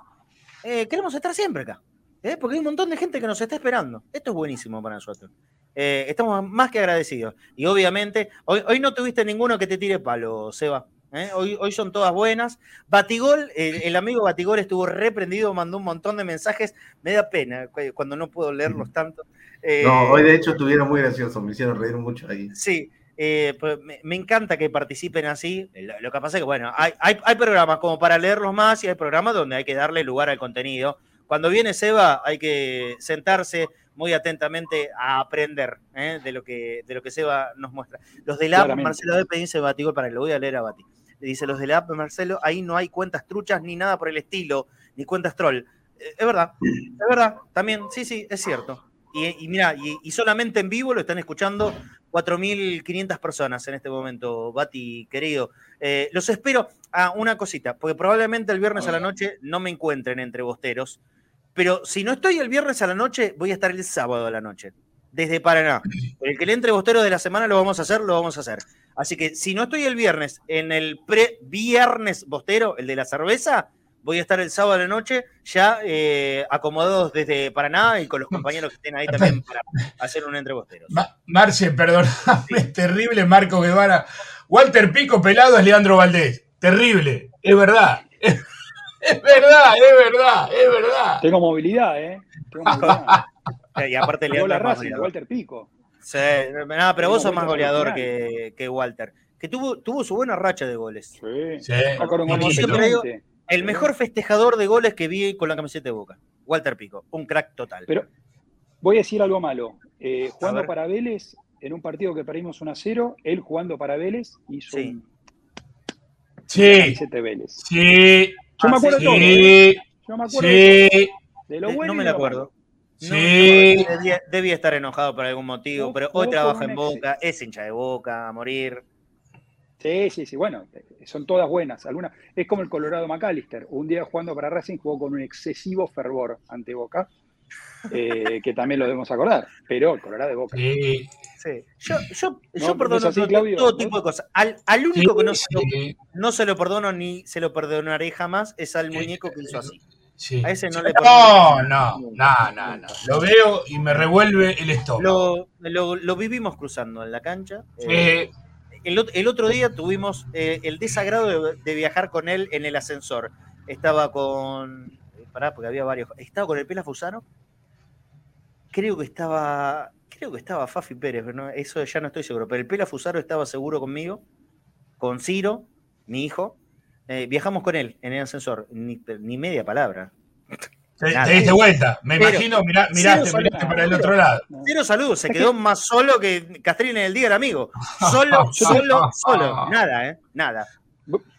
Eh, queremos estar siempre acá, ¿eh? porque hay un montón de gente que nos está esperando. Esto es buenísimo para nosotros. estamos más que agradecidos. Y obviamente, hoy, hoy no tuviste ninguno que te tire palo, Seba. ¿Eh? Hoy, hoy son todas buenas. Batigol, el, amigo Batigol estuvo reprendido, mandó un montón de mensajes. Me da pena cuando no puedo leerlos tanto. Eh, no, hoy de hecho estuvieron muy graciosos, me hicieron reír mucho ahí. Sí, eh, pues me, encanta que participen así. Lo, que pasa es que, bueno, hay, hay, programas como para leerlos más y hay programas donde hay que darle lugar al contenido. Cuando viene Seba, hay que sentarse muy atentamente a aprender de, lo que, de lo que Seba nos muestra. Los de la Marcelo de dice Batigol, para que lo voy a leer a Bati dice los de la app, Marcelo, ahí no hay cuentas truchas ni nada por el estilo, ni cuentas troll. Eh, es verdad, es verdad, también, sí, sí, es cierto. Y, mira, y, solamente en vivo lo están escuchando 4.500 personas en este momento, Bati, querido. Eh, los espero a una cosita, porque probablemente el viernes a la noche no me encuentren entre bosteros, pero si no estoy el viernes a la noche, voy a estar el sábado a la noche, desde Paraná. El que le entre bostero de la semana lo vamos a hacer, lo vamos a hacer. Así que si no estoy el viernes en el pre-viernes bostero, el de la cerveza, voy a estar el sábado a la noche ya eh, acomodados desde Paraná y con los compañeros que estén ahí también para hacer un entrebosteros. Marce, perdóname, es terrible Marco Guevara. Walter Pico pelado es Leandro Valdés. Terrible, es verdad. Es, verdad, es verdad, es verdad. Tengo movilidad, ¿eh? Tengo movilidad. y aparte Leandro la Racing, Walter Pico. Sí, nada, pero vos sos más goleador que, que, Walter. Que tuvo, tuvo su buena racha de goles. Sí, sí. El mejor festejador de goles que vi con la camiseta de Boca. Walter Pico, un crack total. Pero voy a decir algo malo. Eh, jugando para Vélez, en un partido que perdimos 1 a 0, él jugando para Vélez hizo sí. un sí. Vélez. Sí. Yo me acuerdo sí. de todo. ¿eh? Yo me acuerdo de, todo. de lo bueno. No me lo acuerdo. Sí. debía, estar enojado por algún motivo, pero hoy trabaja en Boca, es hincha de Boca, a morir. Sí, sí, sí, bueno, son todas buenas. Algunas, es como el Colorado McAllister. Un día jugando para Racing jugó con un excesivo fervor ante Boca, eh, que también lo debemos acordar, pero el Colorado de Boca. Sí, sí. Yo, yo, yo perdono todo, tipo de cosas. Al, al único que no, se lo, no se lo perdono ni se lo perdonaré jamás es al muñeco que hizo así. A ese no le. No, no, no, no, no. Lo veo y me revuelve el estómago. Lo, lo, lo vivimos cruzando en la cancha. Eh, el, otro día tuvimos eh, el desagrado de, viajar con él en el ascensor. Estaba con. Eh, pará, porque había varios. Estaba con el Pela Fusano. Creo que estaba. Creo que estaba Fafi Pérez, pero eso ya no estoy seguro. Pero el Pela Fusaro estaba seguro conmigo, con Ciro, mi hijo. Eh, viajamos con él en el ascensor. Ni, ni media palabra. Te, diste vuelta, me imagino, mirá, miraste, miraste para el otro lado. Cero saludos, se quedó más solo que Castrín en el día del amigo. Solo, solo, solo. Nada, ¿eh? Nada.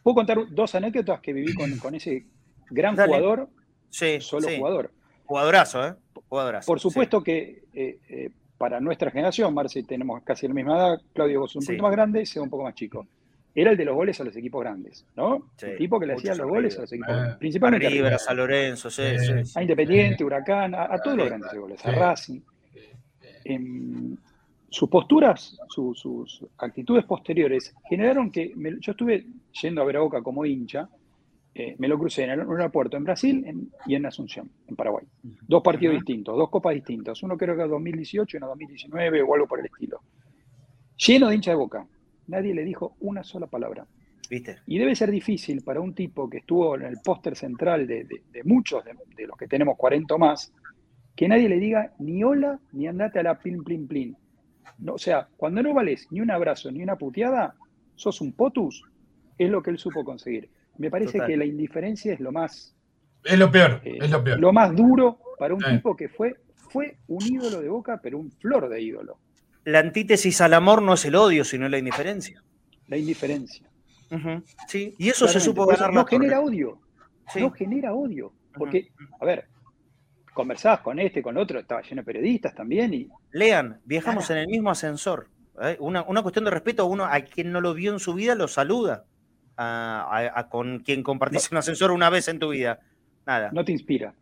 ¿Puedo contar dos anécdotas que viví con, con ese gran jugador? Sí. Solo jugador. Jugadorazo, ¿eh? Jugadorazo. Por supuesto que eh, eh, para nuestra generación, Marce, tenemos casi la misma edad, Claudio, vos un poquito más grande, sea un poco más chico era el de los goles a los equipos grandes, ¿no? el tipo que le hacía los goles a los equipos grandes. Principalmente a River, a San Lorenzo, sí, a Independiente, Huracán, a, todos los grandes goles, a Racing. En, sus posturas, sus actitudes posteriores generaron que yo estuve yendo a ver a Boca como hincha, eh, me lo crucé en el aeropuerto en Brasil y en Asunción, en Paraguay. Dos partidos distintos, dos copas distintas. Uno creo que en 2018 y uno 2019 o algo por el estilo. Lleno de hincha de Boca nadie le dijo una sola palabra. ¿Viste? Y debe ser difícil para un tipo que estuvo en el póster central de, muchos de, los que tenemos 40 más, que nadie le diga ni hola ni andate a la plin, plin, plin. No, o sea, cuando no vales ni un abrazo ni una puteada, sos un potus, es lo que él supo conseguir. Me parece que la indiferencia es lo más. Es lo peor, eh, es lo peor. Lo más duro para un tipo que fue, fue un ídolo de boca, pero un flor de ídolo la antítesis al amor no es el odio, sino la indiferencia. La indiferencia. Sí, y eso se supo ganar. No genera odio. No genera odio. Porque, a ver, conversabas con este, con otro, estaba lleno de periodistas también. y Lean, viajamos en el mismo ascensor. ¿eh? Una, cuestión de respeto, uno a quien no lo vio en su vida lo saluda. A, con quien compartís un ascensor una vez en tu vida. Nada. No te inspira.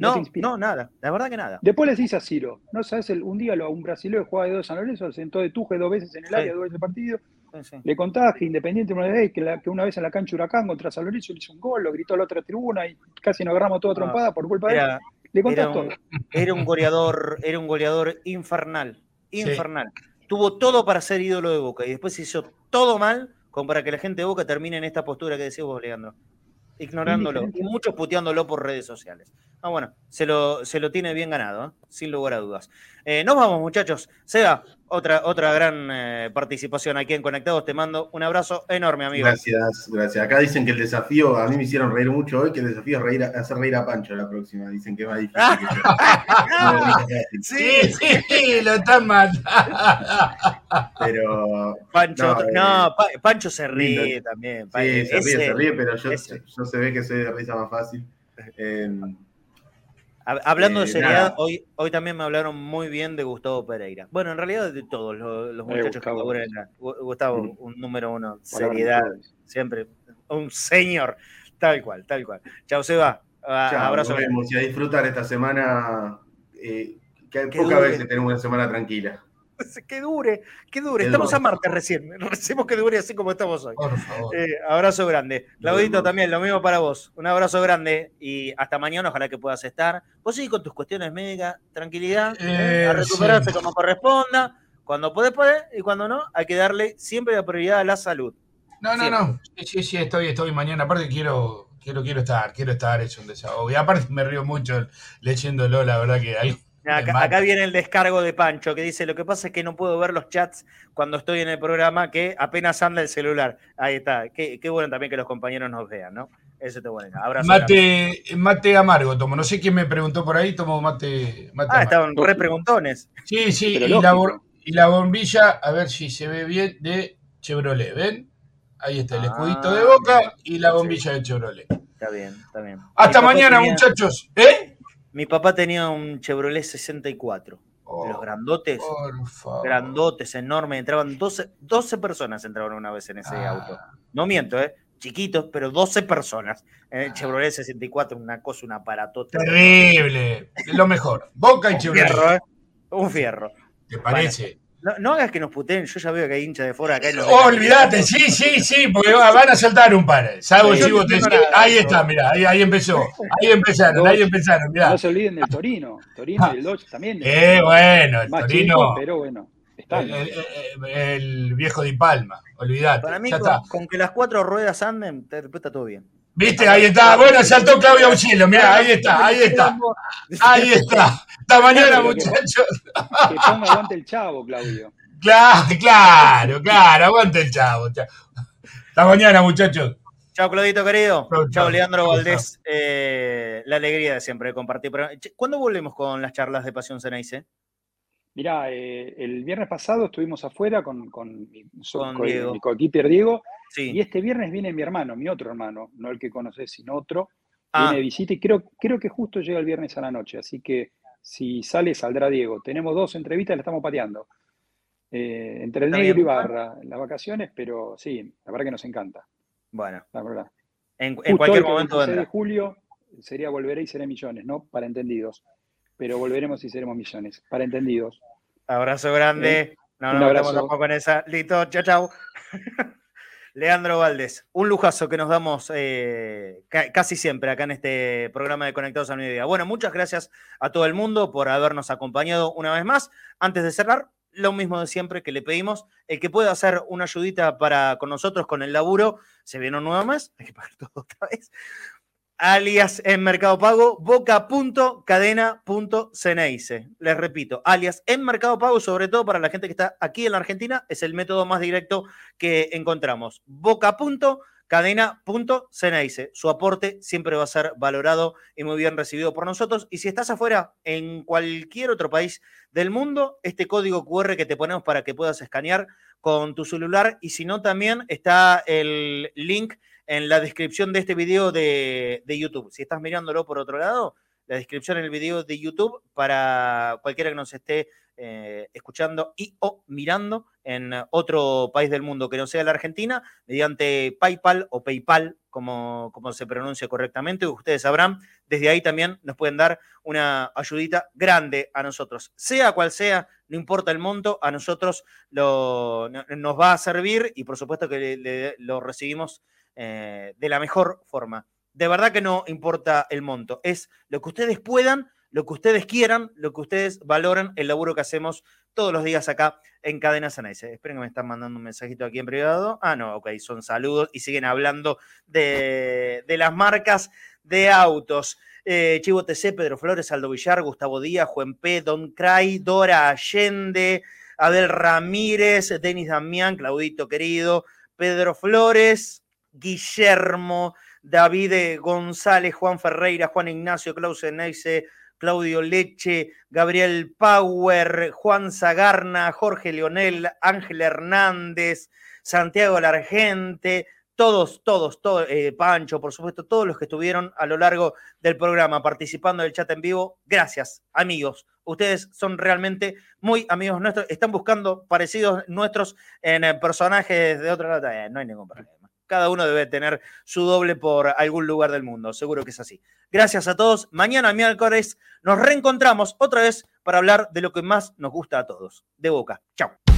No, no, nada, la verdad que nada. Después le decís a Ciro, ¿no sabes? un día a un brasileño jugaba de dos San Lorenzo, sentó de tuje dos veces en el área, dos veces el partido. Le contaba que Independiente una vez, que, que, una vez en la cancha Huracán contra San Lorenzo le hizo un gol, lo gritó a la otra tribuna y casi nos agarramos toda trompada por culpa de él. Le contás todo. Era un goleador, era un goleador infernal, infernal. Tuvo todo para ser ídolo de Boca y después hizo todo mal como para que la gente de Boca termine en esta postura que decís vos, Leandro. Ignorándolo. Y muchos puteándolo por redes sociales. Ah, bueno, se lo, se lo tiene bien ganado, ¿eh? sin lugar a dudas. Eh, nos vamos, muchachos. Seba, otra, otra gran eh, participación aquí en Conectados. Te mando un abrazo enorme, amigo. Gracias, gracias. Acá dicen que el desafío, a mí me hicieron reír mucho hoy, que el desafío es reír, hacer reír a Pancho la próxima. Dicen que va difícil. sí, sí, lo están matando. Pero. Pancho, no, Pancho se ríe también. Sí, se ríe, se ríe, pero yo, yo se ve que soy de risa más fácil. Hablando de Eh, seriedad, hoy, hoy también me hablaron muy bien de Gustavo Pereira. Bueno, en realidad de todos los, los Eh, muchachos que Gustavo. laburan acá. Gu- Gustavo, Mm. un número uno, seriedad, siempre. Un señor, tal cual, tal cual. Chao, Seba. A- Chao, abrazo. nos vemos y a disfrutar esta semana. eh, que Que pocas veces tenemos una semana tranquila. Que dure, que dure. Estamos a martes recién. Recemos que dure así como estamos hoy. Por favor. Eh, abrazo grande. Claudito también, lo mismo para vos. Un abrazo grande y hasta mañana, ojalá que puedas estar. Vos seguís con tus cuestiones médicas, tranquilidad, Eh, a recuperarse sí. como corresponda. Cuando podés, podés, y cuando no, hay que darle siempre la prioridad a la salud. No, no, no. Sí, sí, sí, estoy, estoy mañana. Aparte quiero, quiero, quiero estar, quiero estar, es un desahogo. Y aparte me río mucho leyéndolo, la verdad que hay. Acá, viene el descargo de Pancho que dice: Lo que pasa es que no puedo ver los chats cuando estoy en el programa, que apenas anda el celular. Ahí está. Qué, qué bueno también que los compañeros nos vean, ¿no? Eso te bueno. Abrazo. Mate, mate amargo tomo. No sé quién me preguntó por ahí, tomo mate, mate Ah, estaban re preguntones. Sí, sí, y la, y la bombilla, a ver si se ve bien, de Chevrolet, ¿ven? Ahí está el Ah, escudito de boca y la sí. bombilla de Chevrolet. Está bien, está bien. Hasta mañana, tenía- muchachos. ¿Eh? Mi papá tenía un Chevrolet 64. Oh, los grandotes, favor. grandotes, enormes. Entraban 12, 12 personas entraban una vez en ese Ah. auto. No miento, ¿eh? Chiquitos, pero 12 personas. En el Chevrolet 64, una cosa, un aparatote. Terrible. Lo mejor. Boca y Un Chevrolet. fierro, ¿eh? Un fierro. ¿Te parece? No, no hagas que nos puteen, yo ya veo que hay hinchas de fuera acá. y nos Oh, olvídate, sí, sí, sí, porque va- van a saltar un par. Salvo Yo no chivo, te entiendo decía- nada, ahí no. está, mirá, ahí, ahí empezó. Ahí empezaron, ahí empezaron, mirá. No se olviden del Torino. Torino y el Dodge también. Eh, bueno, el Más Torino, chico, pero bueno. Está el, el- el viejo Di Palma, olvídate. Para mí, ya con, está. con que las cuatro ruedas anden, te- después está todo bien. ¿Viste? Ahí está. Bueno, saltó Claudio Auxilio, mirá, ahí está, ahí está. Ahí está. Hasta mañana, muchachos. Que ponga aguante el chavo, Claudio. Claro, claro, claro, aguante el chavo. chavo. Hasta mañana, muchachos. Chao, Claudito querido. Chau, Chao. Leandro Valdés. Eh, la alegría de siempre de compartir. ¿Cuándo volvemos con las charlas de Pasión Ceneice? Mirá, eh, el viernes pasado estuvimos afuera con, con Con con Diego. mi coequiper Diego, Sí. y este viernes viene mi hermano, mi otro hermano, no el que conoces, sino otro, Ah. viene de visita y creo, creo que justo llega el viernes a la noche, así que si sale, saldrá Diego. Tenemos dos entrevistas, la estamos pateando. Eh, entre el negro y Barra, las vacaciones, pero sí, la verdad que nos encanta, Bueno, la verdad. en, cualquier momento el 26 de julio sería volveré y seré millones, ¿no? Para entendidos. Pero volveremos y seremos millones, para entendidos. Abrazo grande. No, Un no, abrazo. tampoco en esa. Listo, chao, chao. Leandro Valdés, un lujazo que nos damos eh, ca- casi siempre acá en este programa de Conectados al Mediodía. Bueno, muchas gracias a todo el mundo por habernos acompañado una vez más. Antes de cerrar, lo mismo de siempre que le pedimos, el que pueda hacer una ayudita para con nosotros con el laburo, se viene un nuevo hay que pagar todo otra vez. Alias en Mercado Pago, boca.cadena.ceneice. Les repito, alias en Mercado Pago, sobre todo para la gente que está aquí en la Argentina, es el método más directo que encontramos. Boca.cadena.ceneice. Su aporte siempre va a ser valorado y muy bien recibido por nosotros. Y si estás afuera, en cualquier otro país del mundo, este código QR que te ponemos para que puedas escanear con tu celular. Y si no, también está el link en la descripción de este video de, YouTube. Si estás mirándolo por otro lado, la descripción en el video de YouTube para cualquiera que nos esté eh, escuchando y o mirando en otro país del mundo que no sea la Argentina, mediante PayPal o PayPal, como, como se pronuncia correctamente. Ustedes sabrán, desde ahí también nos pueden dar una ayudita grande a nosotros. Sea cual sea, no importa el monto, a nosotros nos va a servir y por supuesto que lo recibimos eh, de la mejor forma. De verdad que no importa el monto, es lo que ustedes puedan, lo que ustedes quieran, lo que ustedes valoran, el laburo que hacemos todos los días acá en Cadena Sanaice. Esperen que me están mandando un mensajito aquí en privado. Ah, no, ok, son saludos y siguen hablando de, de las marcas de autos. Eh, Chivo TC, Pedro Flores, Aldo Villar, Gustavo Díaz, Juan P., Don Cray, Dora Allende, Abel Ramírez, Denis Damián, Claudito querido, Pedro Flores, Guillermo, David eh, González, Juan Ferreira, Juan Ignacio, Klaus Neise, Claudio Leche, Gabriel Power, Juan Zagarna, Jorge Leonel, Ángel Hernández, Santiago Largente, todos, todos, eh, Pancho, por supuesto, todos los que estuvieron a lo largo del programa participando del chat en vivo, gracias, amigos. Ustedes son realmente muy amigos nuestros. Están buscando parecidos nuestros en eh, personajes de otra nota. no hay ningún problema. Cada uno debe tener su doble por algún lugar del mundo. Seguro que es así. Gracias a todos. Mañana, miércoles, nos reencontramos otra vez para hablar de lo que más nos gusta a todos. De boca. Chao.